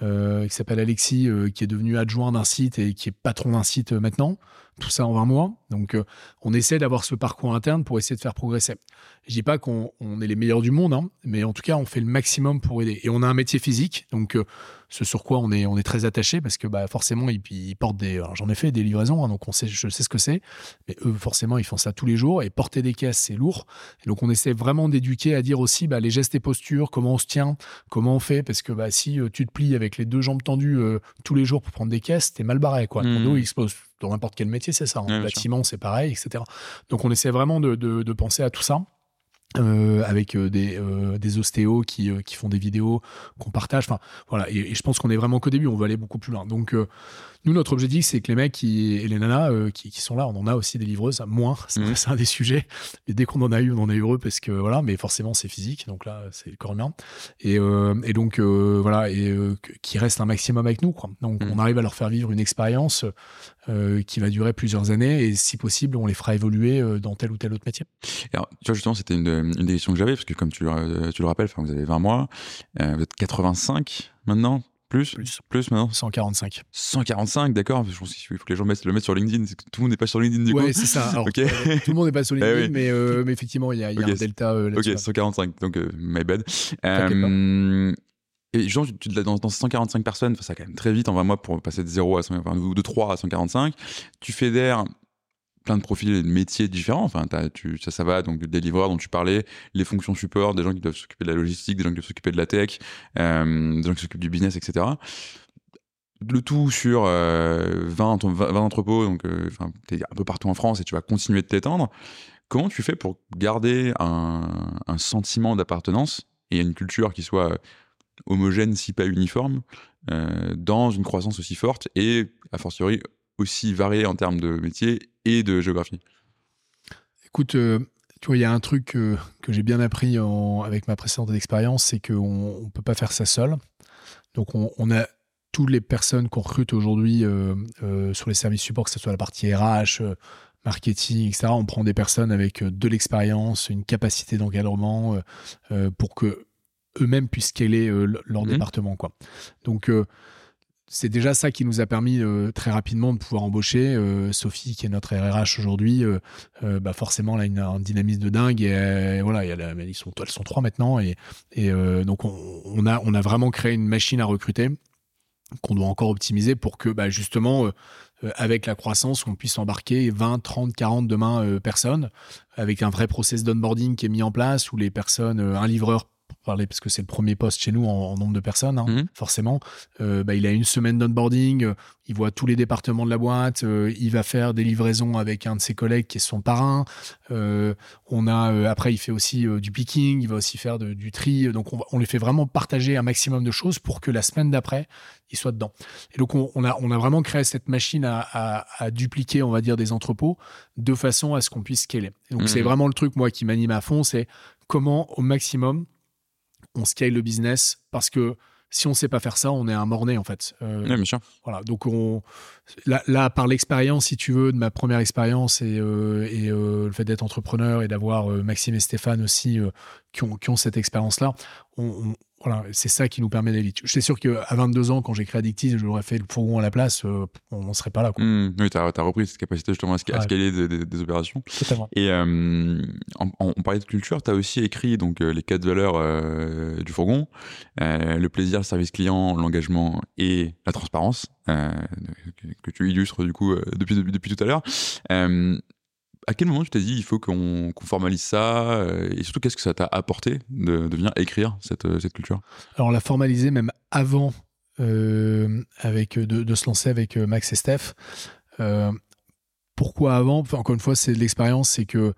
Speaker 1: qui s'appelle Alexis, qui est devenu adjoint d'un site et qui est patron d'un site maintenant. Tout ça en 20 mois. Donc, on essaie d'avoir ce parcours interne pour essayer de faire progresser. Je dis pas qu'on est les meilleurs du monde, hein, mais en tout cas, on fait le maximum pour aider. Et on a un métier physique, donc ce sur quoi on est, très attaché parce que bah, forcément, ils, portent des. J'en ai fait des livraisons, hein, donc je sais ce que c'est. Mais eux, forcément, ils font ça tous les jours. Et porter des caisses, c'est lourd. Donc, on essaie vraiment d'éduquer à dire aussi bah, les gestes et postures, comment on se tient, comment on fait. Parce que bah, si euh, tu te plies avec les deux jambes tendues euh, tous les jours pour prendre des caisses, t'es mal barré. Quoi. Ton mmh. dos, il explose. Dans n'importe quel métier, c'est ça. En hein. bâtiment, c'est pareil, etc. Donc, on essaie vraiment de, de penser à tout ça. Euh, avec euh, des, euh, des ostéos qui, qui font des vidéos qu'on partage. Enfin, voilà. Et, je pense qu'on est vraiment qu'au début. On va aller beaucoup plus loin. Donc, nous, notre objectif, c'est que les mecs qui, et les nanas qui, qui, sont là, on en a aussi des livreuses, moins. Mmh. C'est un des sujets. Et dès qu'on en a eu, on en est heureux parce que voilà. Mais forcément, c'est physique. Donc là, c'est le corps humain. Et, et donc, voilà. Et qui restent un maximum avec nous. Quoi. Donc, mmh. on arrive à leur faire vivre une expérience euh, qui va durer plusieurs années et si possible, on les fera évoluer euh, dans tel ou tel autre métier.
Speaker 2: Alors, tu vois, justement, c'était une, une des questions que j'avais parce que, comme tu, tu le rappelles, vous avez 20 mois, euh, vous êtes 85 maintenant plus,
Speaker 1: plus
Speaker 2: Plus maintenant
Speaker 1: 145.
Speaker 2: 145, d'accord. Je pense qu'il faut que les gens mettent, le mettre sur LinkedIn. Tout le monde n'est pas sur LinkedIn du
Speaker 1: coup. Oui, c'est ça. [laughs] tout le monde n'est pas sur [laughs] eh LinkedIn, mais, mais, effectivement, il y a, y a un delta là-dessus.
Speaker 2: Ok, 145, donc my bad. Et genre, tu, dans, dans 145 personnes, ça quand même très vite en 20 mois pour passer de 0 à 100, enfin, de 3 à 145. Tu fédères plein de profils et de métiers différents. Enfin, ça, ça va. Donc, des livreurs dont tu parlais, les fonctions support, des gens qui doivent s'occuper de la logistique, des gens qui doivent s'occuper de la tech, euh, des gens qui s'occupent du business, etc. le tout sur 20, 20, entrepôts, donc es un peu partout en France et tu vas continuer de t'étendre. Comment tu fais pour garder un, un sentiment d'appartenance et une culture qui soit homogène, si pas uniforme, dans une croissance aussi forte et, a fortiori, aussi variée en termes de métier et de géographie
Speaker 1: Écoute, tu vois, il y a un truc que j'ai bien appris avec ma précédente expérience, c'est qu'on ne peut pas faire ça seul. Donc, on, a toutes les personnes qu'on recrute aujourd'hui euh, euh, sur les services support, que ce soit la partie RH, euh, marketing, etc. On prend des personnes avec de l'expérience, une capacité d'encadrement pour que eux-mêmes puissent scaler leur mmh. département. Quoi. Donc, c'est déjà ça qui nous a permis euh, très rapidement de pouvoir embaucher. Euh, Sophie, qui est notre RRH aujourd'hui, euh, bah forcément, elle a une, un dynamisme de dingue. Et voilà, elles sont trois maintenant. Et, donc, on, a, on a vraiment créé une machine à recruter qu'on doit encore optimiser pour que bah, justement, avec la croissance, on puisse embarquer 20, 30, 40 demain personnes avec un vrai process d'onboarding qui est mis en place où les personnes, un livreur parler parce que c'est le premier poste chez nous en, nombre de personnes, hein, mhm. forcément. Euh, bah, il a une semaine d'onboarding, euh, il voit tous les départements de la boîte, euh, il va faire des livraisons avec un de ses collègues qui est son parrain. on a après, il fait aussi du picking, il va aussi faire du tri. Donc, on, on lui fait vraiment partager un maximum de choses pour que la semaine d'après, il soit dedans. Et donc, on, a, on a vraiment créé cette machine à, à, dupliquer, on va dire, des entrepôts de façon à ce qu'on puisse scaler. Et donc, c'est mhm. vraiment le truc, moi, qui m'anime à fond, c'est comment, au maximum, on scale le business parce que si on sait pas faire ça, on est un morné en fait.
Speaker 2: Euh, bien sûr.
Speaker 1: Voilà. Donc on, là, par l'expérience, si tu veux, de ma première expérience et, euh, et euh, le fait d'être entrepreneur et d'avoir Maxime et Stéphane aussi qui ont, qui, ont, cette expérience-là, on, voilà, c'est ça qui nous permet d'aller Je suis sûr qu'à 22 ans, quand j'ai créé Addictive, je l'aurais fait le fourgon à la place, euh, on n'en serait pas là. Quoi.
Speaker 2: Mmh, oui, tu as, repris cette capacité justement à, scaler des, opérations.
Speaker 1: Totalement.
Speaker 2: Et euh, on, parlait de culture, tu as aussi écrit donc, euh, les quatre valeurs du fourgon le plaisir, le service client, l'engagement et la transparence, que, tu illustres du coup depuis, depuis, depuis, tout à l'heure à quel moment tu t'es dit il faut qu'on formalise ça euh, et surtout qu'est-ce que ça t'a apporté de, venir écrire cette, euh, cette culture?
Speaker 1: Alors on l'a formalisé même avant euh, avec, de, se lancer avec Max et Steph. pourquoi avant? Encore une fois, c'est de l'expérience, c'est que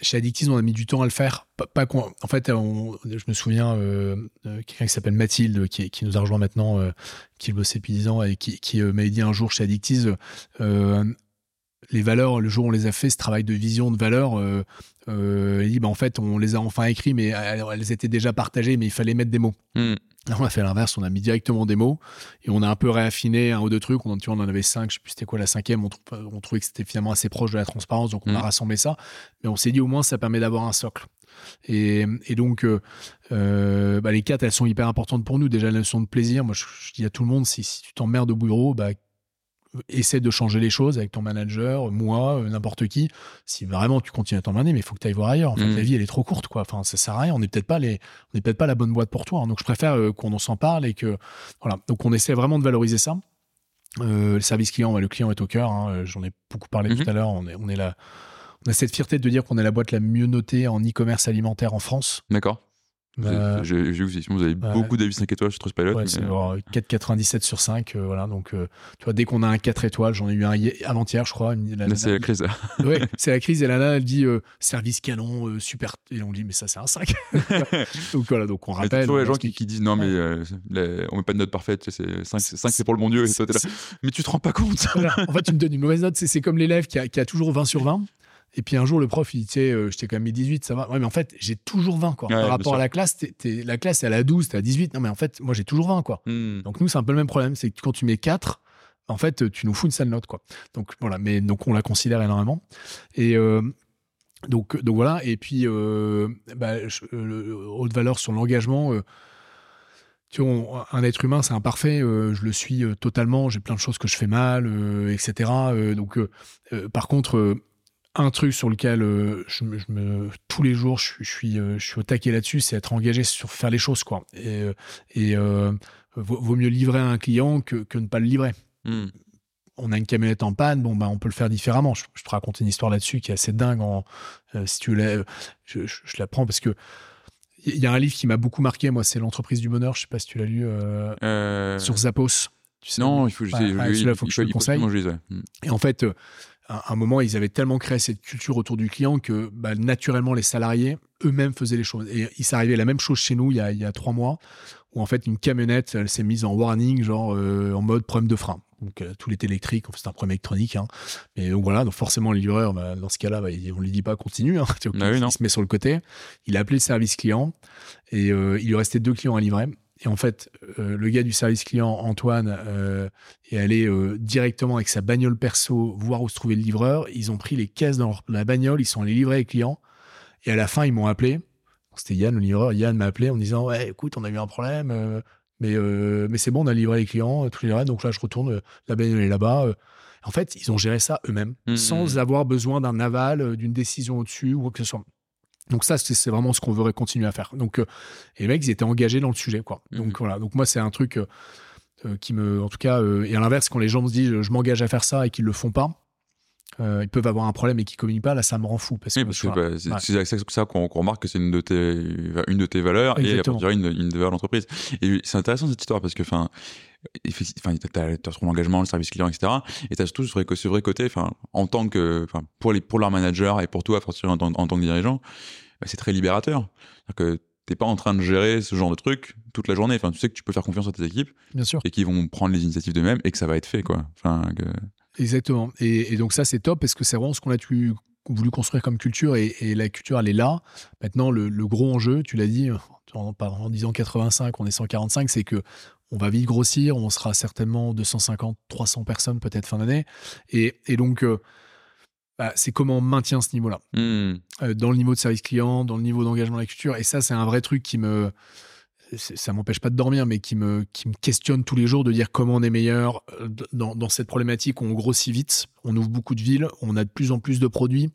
Speaker 1: chez Addictis, on a mis du temps à le faire. Pas, en fait, je me souviens, quelqu'un qui s'appelle Mathilde, qui, nous a rejoint maintenant, qui bossait depuis 10 ans et qui, qui m'a dit un jour chez Addictis les valeurs, le jour où on les a fait, ce travail de vision de valeurs, euh, euh, il dit, bah, en fait, on les a enfin écrits, mais elles, étaient déjà partagées, mais il fallait mettre des mots. Hmm. on a fait l'inverse, on a mis directement des mots et on a un peu réaffiné un ou deux trucs. On, tu on en avait cinq, je sais plus c'était quoi la cinquième. On, trouvait que c'était finalement assez proche de la transparence, donc on a hmm. rassemblé ça. Mais on s'est dit au moins ça permet d'avoir un socle. Et, donc, euh, bah, les quatre, elles sont hyper importantes pour nous. Déjà, la notion de plaisir. Moi, je, dis à tout le monde, si, si tu t'emmerdes au bureau, bah, essaie de changer les choses avec ton manager, moi, euh, n'importe qui. Si vraiment tu continues à t'emmener, mais il faut que tu ailles voir ailleurs. En fait, mm. la vie, elle est trop courte, quoi. Enfin, ça sert à rien. On n'est peut-être pas les, on n'est peut-être pas la bonne boîte pour toi. Hein. Donc, je préfère euh, qu'on en s'en parle et que, voilà. Donc, on essaie vraiment de valoriser ça. Euh, le service client, bah, le client est au cœur. Hein. J'en ai beaucoup parlé tout mm-hmm. à l'heure. On est, on est là. On a cette fierté de dire qu'on est la boîte la mieux notée en e-commerce alimentaire en France.
Speaker 2: D'accord. Bah, j'ai vu vous avez beaucoup d'avis 5 étoiles sur Trustpilot.
Speaker 1: Ouais, c'est 4,97 sur 5. Euh, voilà, donc, euh, tu vois, dès qu'on a un 4 étoiles, j'en ai eu un avant-hier, je crois.
Speaker 2: C'est la crise. [laughs]
Speaker 1: ouais, [laughs] c'est la crise. Et là, elle dit euh, service canon, super. Et on dit, mais ça, c'est un 5. [laughs] donc voilà, donc on rappelle.
Speaker 2: Il y a les gens qui, disent, non, mais on met pas de note parfaite. 5, 5 c'est pour le bon Dieu. Mais tu te rends pas compte.
Speaker 1: En fait, tu me donnes une mauvaise note. C'est comme l'élève qui a, qui a toujours 20 sur 20. Et puis un jour, le prof, il dit, tu sais, euh, j'étais quand même mis 18, ça va. Ouais, mais en fait, j'ai toujours 20, quoi. Par rapport à la classe, la classe, elle a 12, t'es à 18. Non, mais en fait, moi, j'ai toujours 20, quoi. Hmm. Donc nous, c'est un peu le même problème. C'est que quand tu mets 4, en fait, tu nous fous une sale note, quoi. Donc voilà, mais donc on la considère énormément. Et euh, donc, donc voilà. Et puis, euh, bah, haute valeur sur l'engagement. tu vois, un être humain, c'est imparfait. je le suis totalement. J'ai plein de choses que je fais mal, etc. donc, par contre un truc sur lequel euh, je, me, tous les jours je, suis, euh, je suis au taquet là-dessus, c'est être engagé sur faire les choses. Quoi. Et, euh, vaut, mieux livrer à un client que, que ne pas le livrer. Hmm. On a une camionnette en panne, bon, bah, on peut le faire différemment. Je, te raconte une histoire là-dessus qui est assez dingue. En, si tu l'as, je, la prends parce que il y a un livre qui m'a beaucoup marqué, moi, c'est L'entreprise du bonheur. Je sais pas si tu l'as lu sur Zappos. Tu sais,
Speaker 2: Non, il faut,
Speaker 1: Ouais,
Speaker 2: je- il- il-
Speaker 1: que
Speaker 2: il
Speaker 1: je te le conseille.
Speaker 2: absolument que je lise, ouais. Mm.
Speaker 1: Et en fait, à un moment, ils avaient tellement créé cette culture autour du client que bah, naturellement, les salariés eux-mêmes faisaient les choses. Et il s'est arrivé la même chose chez nous il y a, il y a trois mois, où en fait, une camionnette, elle s'est mise en warning, genre euh, en mode problème de frein. Donc, euh, tout est électrique, c'est un problème électronique. Hein. Et donc voilà, donc forcément, le livreur, bah, dans ce cas-là, bah, on lui dit pas continue. Hein, [laughs]
Speaker 2: Ah oui,
Speaker 1: il se met sur le côté. Il a appelé le service client et euh, il lui restait deux clients à livrer. Et en fait, euh, le gars du service client, Antoine, euh, est allé euh, directement avec sa bagnole perso voir où se trouvait le livreur. Ils ont pris les caisses dans leur- la bagnole, ils sont allés livrer les clients. Et à la fin, ils m'ont appelé. C'était Yann, le livreur. Yann m'a appelé en me disant Ouais, écoute, on a eu un problème, mais, euh, mais c'est bon, on a livré les clients, tous les. Donc là, je retourne, la bagnole est là-bas. En fait, ils ont géré ça eux-mêmes,
Speaker 2: Mhm.
Speaker 1: sans avoir besoin d'un aval, d'une décision au-dessus ou quoi que ce soit. Donc ça, c'est vraiment ce qu'on voudrait continuer à faire. Donc, euh, et les mecs, ils étaient engagés dans le sujet, quoi.
Speaker 2: Mhm.
Speaker 1: Donc voilà. Donc moi, c'est un truc euh, euh, qui me, en tout cas, euh, et à l'inverse, quand les gens me disent, je m'engage à faire ça et qu'ils le font pas, ils peuvent avoir un problème et qu'ils communiquent pas. Là, ça me rend fou parce
Speaker 2: Oui,
Speaker 1: que,
Speaker 2: parce que bah, c'est
Speaker 1: Ouais.
Speaker 2: avec ça- qu'on remarque que c'est une de tes, une de tes valeurs et
Speaker 1: Exactement.
Speaker 2: à partir une, une des valeurs de l'entreprise. Et c'est intéressant cette histoire parce que, enfin, enfin, t'as t'as ton engagement, le service client, etc. Et t'as surtout ce vrai, ce vrai côté, enfin, en tant que, enfin, pour les, pour leur manager et pour toi, en, tant- en tant que dirigeant, bah, c'est très libérateur. C'est-à-dire que t'es pas en train de gérer ce genre de truc toute la journée. Enfin, tu sais que tu peux faire confiance à tes équipes
Speaker 1: bien sûr.
Speaker 2: et qu'ils vont prendre les initiatives d'eux-mêmes et que ça va être fait, quoi. Enfin, que-
Speaker 1: Exactement. Et, et donc ça, c'est top parce que c'est vraiment ce qu'on a tu- voulu construire comme culture et, et la culture, elle est là. Maintenant, le, le gros enjeu, tu l'as dit, en, en disant 85, on est 145, c'est que on va vite grossir, on sera certainement 250, 300 personnes peut-être fin d'année. Et, et donc, euh, bah, c'est comment on maintient ce niveau-là.
Speaker 2: Hmm.
Speaker 1: Euh, dans le niveau de service client, dans le niveau d'engagement de la culture. Et ça, c'est un vrai truc qui me. Ça m'empêche pas de dormir, mais qui me, qui me questionne tous les jours de dire comment on est meilleur euh, dans, dans cette problématique où on grossit vite, on ouvre beaucoup de villes, on a de plus en plus de produits.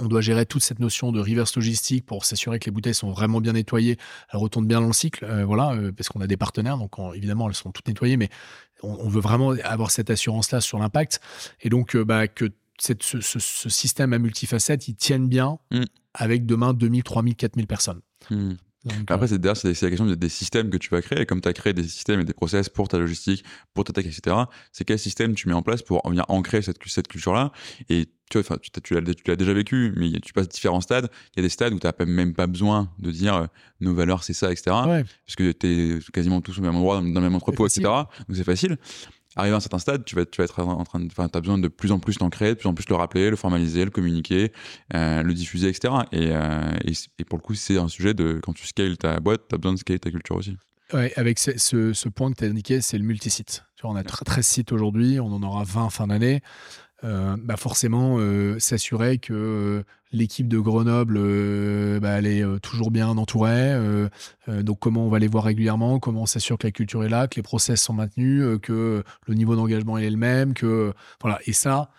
Speaker 1: On doit gérer toute cette notion de reverse logistique pour s'assurer que les bouteilles sont vraiment bien nettoyées, elles retournent bien dans le cycle, euh, voilà, euh, parce qu'on a des partenaires, donc on- évidemment elles sont toutes nettoyées, mais on, on veut vraiment avoir cette assurance-là sur l'impact, et donc euh, bah, que cette- ce, ce- ce système à multifacettes, il tienne bien
Speaker 2: Mm.
Speaker 1: avec demain 2000, 3000, 4000 personnes.
Speaker 2: Hmm.
Speaker 1: Donc,
Speaker 2: Après, c'est derrière, c'est la question des- systèmes que tu vas créer. Et comme tu as créé des systèmes et des process pour ta logistique, pour ta tech, etc., c'est quel système tu mets en place pour venir ancrer cette, cette culture-là? Et tu vois, tu, tu l'as déjà vécu, mais tu passes différents stades. Il y a des stades où tu n'as même pas besoin de dire euh, nos valeurs, c'est ça, etc.
Speaker 1: ouais,
Speaker 2: Parce que tu es quasiment tous au même endroit, dans le même entrepôt, etc. Donc c'est facile. Arrivé à un certain stade, tu vas, tu être en train de, enfin, t'as besoin de plus en plus l'ancrer, de plus en plus le rappeler, le formaliser, le communiquer, euh, le diffuser, etc. Et, euh, et, pour le coup, c'est un sujet de, quand tu scales ta boîte, t'as besoin de scaler ta culture aussi.
Speaker 1: ouais, avec ce, ce- point que tu as indiqué, c'est le multisite. Tu on a 13 sites aujourd'hui, on en aura 20 fin d'année. Euh, bah forcément, euh, s'assurer que euh, l'équipe de Grenoble, bah, elle est toujours bien entourée. donc, comment on va les voir régulièrement, comment on s'assure que la culture est là, que les process sont maintenus, que le niveau d'engagement est le même, que voilà. Et ça,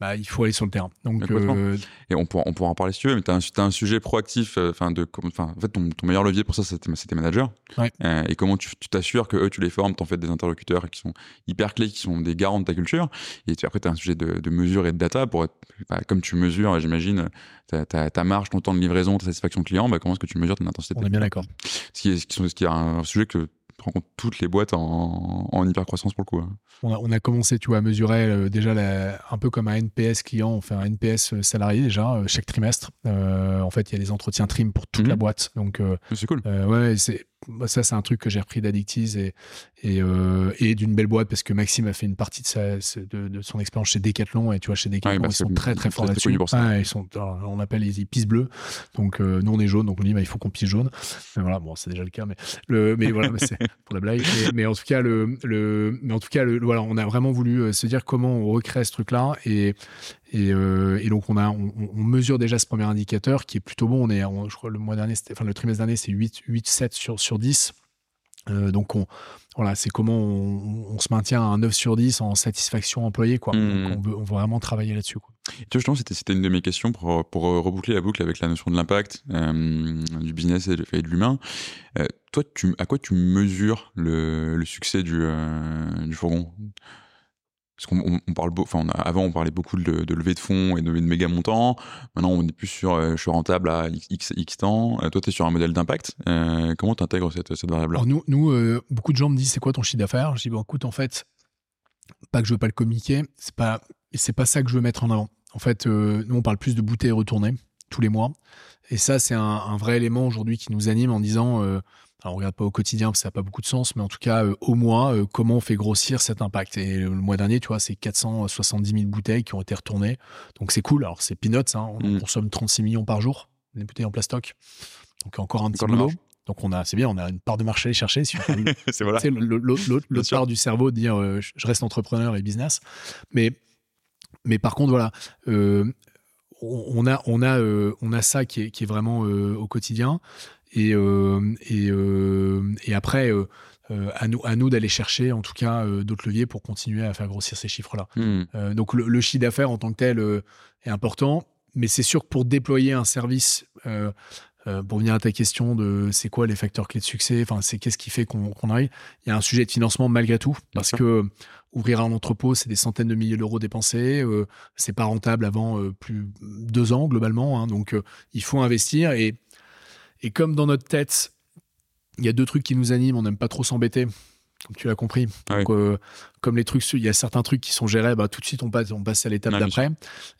Speaker 1: bah, il faut aller sur le terrain. Donc, euh,
Speaker 2: Et on pourra, on pourra en parler si tu veux, mais tu as, un sujet proactif. euh, Enfin, de, enfin, en fait, ton, ton meilleur levier pour ça, c'était c'était managers.
Speaker 1: Ouais.
Speaker 2: Euh, et comment tu t'assures que eux, tu les formes, t'en fais des interlocuteurs qui sont hyper clés, qui sont des garants de ta culture. Et tu- après, tu as un sujet de, de mesure et de data pour être, bah, comme tu mesures, j'imagine, ta, ta, ta marge, ton temps de livraison, ta satisfaction client, bah, comment est-ce que tu mesures ton intensité
Speaker 1: on est bien d'accord.
Speaker 2: ce qui est, ce qui est un sujet que rencontrent toutes les boîtes en, en hyper croissance pour le coup. hein.
Speaker 1: On a, on a commencé, tu vois, à mesurer euh, déjà la- un peu comme un NPS client, on fait un NPS euh, salarié déjà euh, chaque trimestre. En fait, il y a des entretiens trim pour toute
Speaker 2: Mhm.
Speaker 1: la boîte. Donc, euh,
Speaker 2: C'est cool.
Speaker 1: ouais, c'est ça, c'est un truc que j'ai repris d'Addictiz et, et, euh, et d'une belle boîte parce que Maxime a fait une partie de, sa, de, de son expérience chez Decathlon et tu vois, chez Decathlon,
Speaker 2: bah,
Speaker 1: ils sont très très forts là-dessus. Ouais, ils sont, alors, on appelle les ils pissent bleus. Donc, euh, nous, on est jaune. Donc, on dit, bah, il faut qu'on pisse jaune. Mais voilà, bon, c'est déjà le cas, mais, le, mais voilà, c'est pour la blague. Mais, mais en tout cas, le, le, mais en tout cas, le, voilà, on a vraiment voulu euh, se dire comment on recrée ce truc-là et, et, euh, et donc on a, on, on mesure déjà ce premier indicateur qui est plutôt bon. On est, on- je crois, le mois dernier, enfin le trimestre dernier, c'est 8, 8, 7 sur, sur 10. Euh, donc on, voilà, c'est comment on, on se maintient à un 9 sur 10 en satisfaction employée, quoi. Donc on veut, on veut vraiment travailler là-dessus.
Speaker 2: Tu vois, justement, c'était, c'était une de mes questions pour, pour reboucler la boucle avec la notion de l'impact, euh, du business et de, l'humain. Euh, toi, tu, à quoi tu mesures le, le succès du, du fourgon? Parce qu'on on, parle, enfin, avant, on parlait beaucoup de, levée de fonds et de, de méga montants. Maintenant, on est plus sur euh, je suis rentable à X, X temps. Euh, toi, tu es sur un modèle d'impact. Euh, comment tu intègres cette, variable-là?
Speaker 1: Alors nous, nous beaucoup de gens me disent c'est quoi ton chiffre d'affaires? Je dis bon écoute en fait pas que je veux pas le communiquer, c'est pas, c'est pas ça que je veux mettre en avant. En fait, nous, on parle plus de bouteilles retournées tous les mois. Et ça, c'est un, vrai élément aujourd'hui qui nous anime en disant, alors on regarde pas au quotidien parce que ça n'a pas beaucoup de sens, mais en tout cas, au mois, comment on fait grossir cet impact? Et le mois dernier, tu vois, c'est 470 000 bouteilles qui ont été retournées. Donc c'est cool. Alors c'est peanuts, hein, on mmh. consomme 36 millions par jour, des bouteilles en plastoc. Donc encore un petit boulot. Donc on a, c'est bien, on a une part de marché à aller chercher. Si [laughs]
Speaker 2: c'est voilà.
Speaker 1: L'autre part du cerveau de dire euh, je reste entrepreneur et business. Mais, mais par contre, voilà, euh, on, a, on, a, euh, on a ça qui est, qui est vraiment au quotidien. Et, et, et, après, à nous, à nous d'aller chercher en tout cas d'autres leviers pour continuer à faire grossir ces chiffres-là. Hmm. donc le, le chiffre d'affaires en tant que tel est important. Mais c'est sûr que pour déployer un service euh, pour venir à ta question de c'est quoi les facteurs clés de succès, enfin c'est qu'est-ce qui fait qu'on arrive. Il y a un sujet de financement malgré tout parce que ouvrir un entrepôt c'est des centaines de milliers d'euros dépensés, euh, c'est pas rentable avant euh, plus deux ans globalement, hein. donc il faut investir et et comme dans notre tête il y a deux trucs qui nous animent, on n'aime pas trop s'embêter tu l'as compris. Donc, euh, comme les trucs, il y a certains trucs qui sont gérés, bah, tout de suite on passe, on passe à l'étape d'après.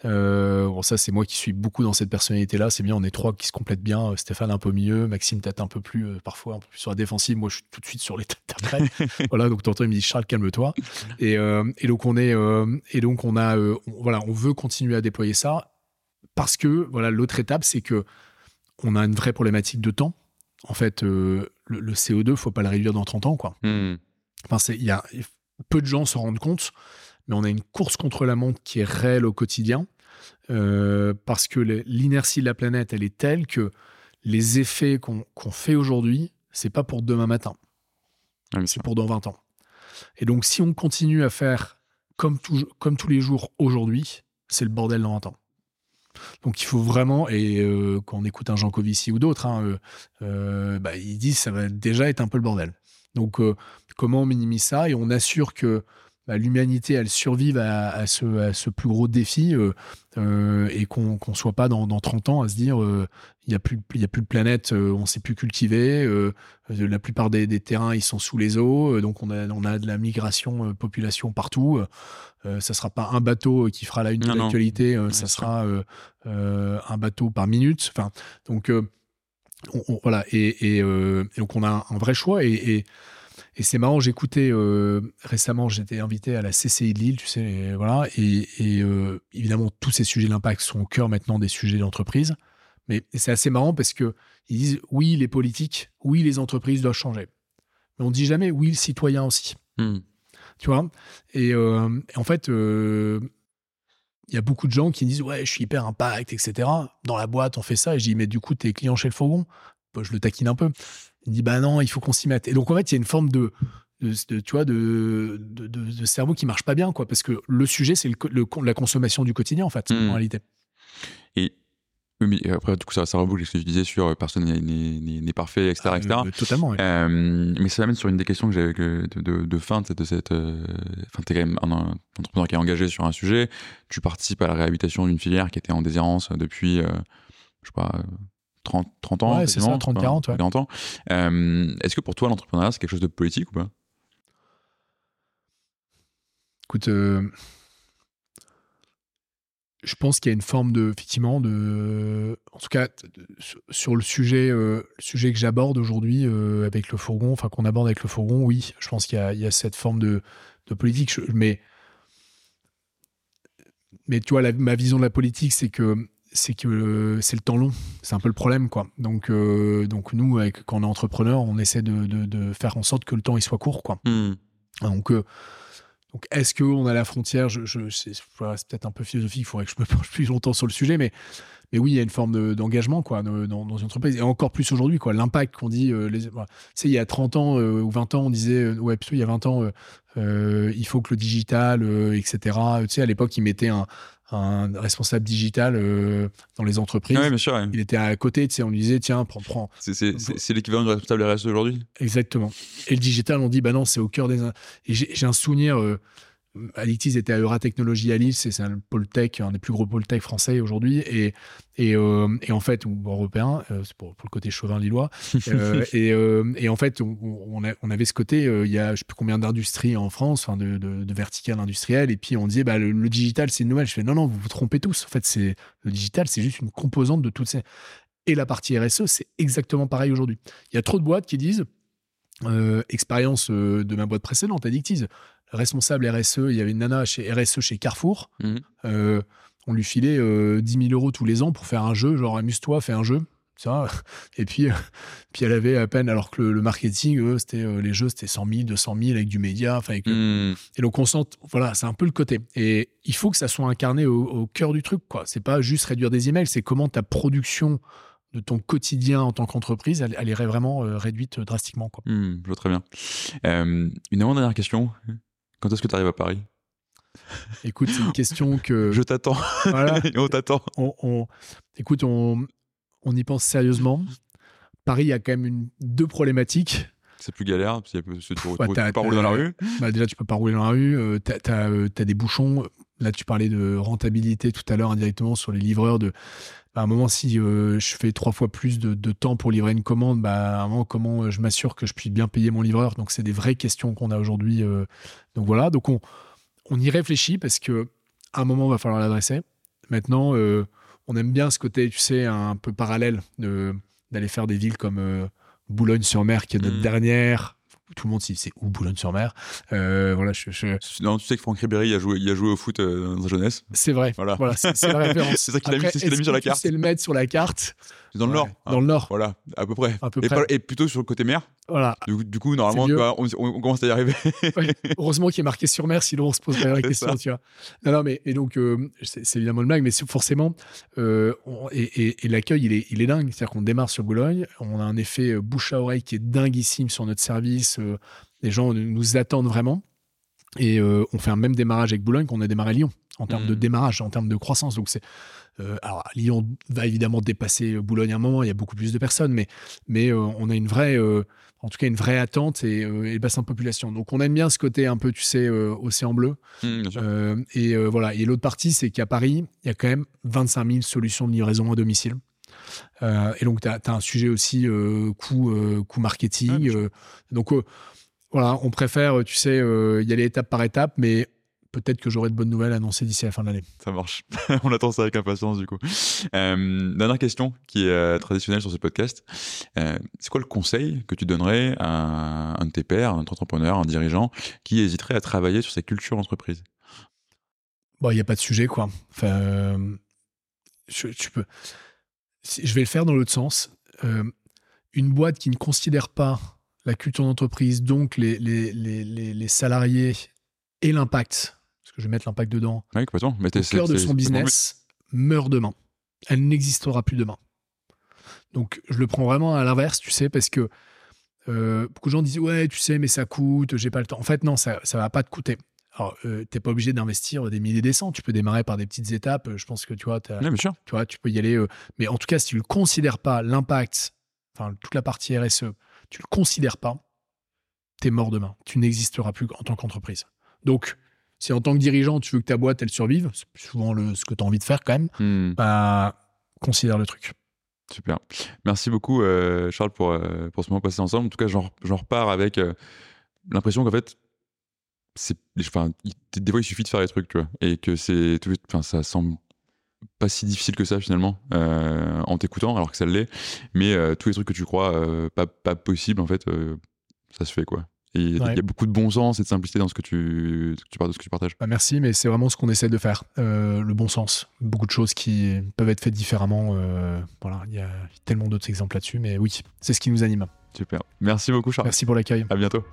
Speaker 1: Euh, bon, ça c'est moi qui suis beaucoup dans cette personnalité-là. C'est bien, on est trois qui se complètent bien. Euh, Stéphane un peu mieux, Maxime peut-être un peu plus, parfois un peu plus sur la défensive. Moi je suis tout de suite sur l'étape [laughs] d'après. voilà, donc tantôt il me dit Charles calme-toi. Et, et, donc on est, et donc on a, voilà, on veut continuer à déployer ça parce que voilà l'autre étape c'est que on a une vraie problématique de temps. En fait, le, CO2, faut pas le réduire dans 30 ans, quoi. Hmm. Enfin, il y a peu de gens se rendent compte, mais on a une course contre la montre qui est réelle au quotidien euh, parce que l'inertie de la planète, elle est telle que les effets qu'on fait aujourd'hui, c'est pas pour demain matin, ah, c'est pour dans 20 ans. Et donc, si on continue à faire comme, comme tous les jours aujourd'hui, c'est le bordel dans 20 ans. Donc il faut vraiment, et euh, quand on écoute un Jean Covici ou d'autres, hein, euh, bah, ils disent ça va déjà être un peu le bordel. Donc, euh, comment on minimise ça? Et on assure que bah, l'humanité, elle survive à, ce, plus gros défi euh, euh, et qu'on ne soit pas dans, 30 ans à se dire il n'y a, plus, a plus de planète, on ne sait plus cultiver, la plupart des, terrains, ils sont sous les eaux, donc on a, on a de la migration, population partout. ça ne sera pas un bateau qui fera la une de l'actualité, ça sera un bateau par minute. Enfin, donc voilà, et, donc on a un, vrai choix. Et, c'est marrant, j'écoutais euh, récemment, j'étais invité à la CCI de Lille, tu sais, et, voilà, et, euh, évidemment, tous ces sujets d'impact sont au cœur maintenant des sujets d'entreprise. Mais c'est assez marrant parce que ils disent oui, les politiques, oui, les entreprises doivent changer. Mais on dit jamais oui, le citoyen aussi. Hmm. Tu vois? Et, euh, en fait, il y a beaucoup de gens qui disent ouais je suis hyper impact etc dans la boîte on fait ça et je dis mais du coup t'es client chez le fourgon? Bah, je le taquine un peu il dit bah non il faut qu'on s'y mette et donc en fait il y a une forme de, de, tu vois de, de, cerveau qui marche pas bien quoi parce que le sujet c'est le, la consommation du quotidien en fait en mmh. réalité
Speaker 2: et oui, mais après, du coup, ça, ça reboucle ce que je disais sur euh, personne n'est parfait, etc. Ah, etc.
Speaker 1: totalement.
Speaker 2: Euh, mais ça m'amène sur une des questions que j'avais de, de, de, fin de cette. Euh, enfin, tu es quand même un, entrepreneur qui est engagé sur un sujet. Tu participes à la réhabilitation d'une filière qui était en déshérence depuis, je sais pas, 30, 30 ans.
Speaker 1: Ouais, c'est ça, 30, 40. Ouais.
Speaker 2: 40 ans. Est-ce que pour toi, l'entrepreneuriat, c'est quelque chose de politique ou pas?
Speaker 1: Écoute je pense qu'il y a une forme de, effectivement, de, en tout cas, sur le sujet, euh, le sujet que j'aborde aujourd'hui euh, avec le fourgon, enfin qu'on aborde avec le fourgon, oui, je pense qu'il y, a cette forme de, politique. mais, mais tu vois, ma vision de la politique, c'est que c'est que c'est le temps long. C'est un peu le problème, quoi. Donc, euh, donc nous, avec, quand on est entrepreneur, on essaie de, faire en sorte que le temps il soit court, quoi. Hmm. Donc donc, est-ce qu'on a la frontière? Je, je C'est peut-être un peu philosophique, il faudrait que je me penche [laughs] plus longtemps sur le sujet, mais, mais oui, il y a une forme d'engagement quoi, dans, dans, une entreprise, et encore plus aujourd'hui. L'impact qu'on dit, euh, les, il y a 30 ans euh, ou 20 ans, on disait, euh, ouais, plutôt il y a 20 ans, il faut que le digital, etc. Tu sais, à l'époque, ils mettaient un, un responsable digital euh, dans les entreprises.
Speaker 2: bien sûr,
Speaker 1: Il était à côté, tu sais, on lui disait, tiens, prends, prends.
Speaker 2: C'est l'équivalent du responsable RSE aujourd'hui
Speaker 1: Exactement. Et le digital, on dit, bah non, c'est au cœur des. Et j'ai un souvenir, euh, Addictis était à Euratechnologie à Lille, c'est un pôle tech, un des plus gros pôles tech français aujourd'hui, et, et, euh, et, en fait, ou européen, euh, c'est pour, pour, le côté chauvin lillois, [laughs] euh, et, et, en fait, on, on, on, avait ce côté, il y a je sais plus combien d'industries en France, enfin de, de, de verticales industrielles, et puis on disait, bah, le, digital, c'est une nouvelle. Je fais, non, non, vous vous trompez tous. En fait, c'est le digital, c'est juste une composante de toutes ces. Et la partie RSE, c'est exactement pareil aujourd'hui. Il y a trop de boîtes qui disent, expérience de ma boîte précédente, Addictis, responsable RSE, il y avait une nana chez RSE chez Carrefour. Mhm. Euh, on lui filait 10 euh, 000 euros tous les ans pour faire un jeu, genre amuse-toi, fais un jeu. Ça. [laughs] Et puis, puis elle avait à peine, alors que le, marketing, c'était euh, les jeux, c'était 100 000, 200 000 avec du média. Avec mhm. Et donc, on sent, voilà, c'est un peu le côté. Et il faut que ça soit incarné au, cœur du truc. quoi. C'est pas juste réduire des emails, c'est comment ta production de ton quotidien en tant qu'entreprise, elle, elle, est vraiment réduite drastiquement. Quoi.
Speaker 2: Mhm, je vois très bien. une avant-dernière question. Quand est-ce que tu arrives à Paris?
Speaker 1: Écoute, c'est une question que. [laughs]
Speaker 2: Je t'attends. Voilà. [laughs] on t'attend.
Speaker 1: On, Écoute, on, on y pense sérieusement. Paris, il y a quand même une, deux problématiques.
Speaker 2: C'est plus galère, parce que tu peux pas rouler dans la rue.
Speaker 1: Bah déjà, tu peux pas rouler dans la rue. Euh, tu as, euh, des bouchons. Là, tu parlais de rentabilité tout à l'heure indirectement sur les livreurs. De, bah, à un moment, si euh, je fais trois fois plus de, de, temps pour livrer une commande, bah, à un moment, comment je m'assure que je puisse bien payer mon livreur? Donc, c'est des vraies questions qu'on a aujourd'hui. donc voilà. Donc on, on y réfléchit parce que à un moment, il va falloir l'adresser. Maintenant, on aime bien ce côté, tu sais, un peu parallèle d'aller faire des villes comme Boulogne-sur-Mer, qui est notre mmh. dernière. Tout le monde sait c'est où Boulogne-sur-Mer. Euh, voilà, je,
Speaker 2: Non, tu sais que Franck Ribéry a joué, il a joué au foot euh, dans sa jeunesse.
Speaker 1: C'est vrai. Voilà, voilà c'est la [laughs] référence.
Speaker 2: c'est ça qu'il a, mis, sur la carte.
Speaker 1: C'est le mettre sur la carte.
Speaker 2: Dans le nord.
Speaker 1: Dans le nord.
Speaker 2: Voilà, à peu près. et, plutôt sur le côté mer.
Speaker 1: Voilà.
Speaker 2: Du, coup, normalement, on, commence à y arriver. [laughs]
Speaker 1: Heureusement qu'il est marqué sur mer, sinon on se poserait la [laughs] question, tu vois. Non, non, mais et donc, euh, c'est évidemment le blague, mais forcément, euh, et, l'accueil, il est, il est dingue. C'est-à-dire qu'on démarre sur Boulogne, on a un effet euh, bouche à oreille qui est dinguissime sur notre service. les gens nous attendent vraiment. Et on fait un même démarrage avec Boulogne qu'on a démarré à Lyon en termes de mmh. démarrage, en termes de croissance. Donc c'est euh, alors Lyon va évidemment dépasser euh, Boulogne à un moment. Il y a beaucoup plus de personnes, mais mais euh, on a une vraie, en tout cas une vraie attente et, et bassin de population. Donc on aime bien ce côté un peu, tu sais, océan bleu. Mmh, et voilà. Et l'autre partie, c'est qu'à Paris, il y a quand même 25 000 solutions de livraison à domicile. et donc, tu as, un sujet aussi coût, coût marketing. donc, voilà, on préfère, tu sais, y aller étape par étape, mais peut-être que j'aurai de bonnes nouvelles à annoncer d'ici la fin de l'année.
Speaker 2: Ça marche. [laughs] On attend ça avec impatience du coup. Euh, dernière question qui est euh, traditionnelle sur ce podcast. Euh, c'est quoi le conseil que tu donnerais à un de tes pairs, un entrepreneur, un dirigeant qui hésiterait à travailler sur sa culture d'entreprise?
Speaker 1: Bon, il n'y a pas de sujet quoi. Enfin, je, tu peux. Je vais le faire dans l'autre sens. une boîte qui ne considère pas la culture d'entreprise, donc les, les, les, les salariés et l'impact je vais mettre l'impact dedans,
Speaker 2: oui,
Speaker 1: Mais au cœur de son business, meurt demain. Elle n'existera plus demain. Donc, je le prends vraiment à l'inverse, tu sais, parce que euh, beaucoup de gens disent Ouais, tu sais, mais ça coûte, j'ai pas le temps. En fait, non, ça ne va pas te coûter. Alors, euh, tu n'es pas obligé d'investir des milliers des cents. Tu peux démarrer par des petites étapes. Je pense que tu vois,
Speaker 2: Tu
Speaker 1: vois, tu peux y aller. Euh, mais en tout cas, si tu ne le considères pas, l'impact, enfin, toute la partie RSE, tu ne le considères pas, tu es mort demain. Tu n'existeras plus en tant qu'entreprise. Donc, si en tant que dirigeant, tu veux que ta boîte, elle survive, c'est souvent le, ce que tu as envie de faire quand même, hmm. bah, considère le truc.
Speaker 2: Super. Merci beaucoup, euh, Charles, pour, euh, pour ce moment passé ensemble. En tout cas, j'en repars avec euh, l'impression qu'en fait, enfin, des fois, il suffit de faire les trucs, tu vois, et que c'est, enfin, ça semble pas si difficile que ça finalement en t'écoutant, alors que ça l'est. Mais tous les trucs que tu crois pas, pas possible, en fait, ça se fait, quoi il y a beaucoup de bon sens et de simplicité dans ce que tu, tu, ce que tu partages.
Speaker 1: Bah merci, mais c'est vraiment ce qu'on essaie de faire, euh, le bon sens. Beaucoup de choses qui peuvent être faites différemment. Euh, voilà, il y a tellement d'autres exemples là-dessus, mais oui, c'est ce qui nous anime.
Speaker 2: Super. Merci beaucoup, Charles.
Speaker 1: Merci pour l'accueil.
Speaker 2: À bientôt.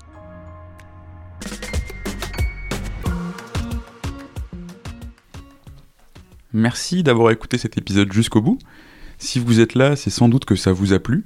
Speaker 2: Merci d'avoir écouté cet épisode jusqu'au bout. Si vous êtes là, c'est sans doute que ça vous a plu.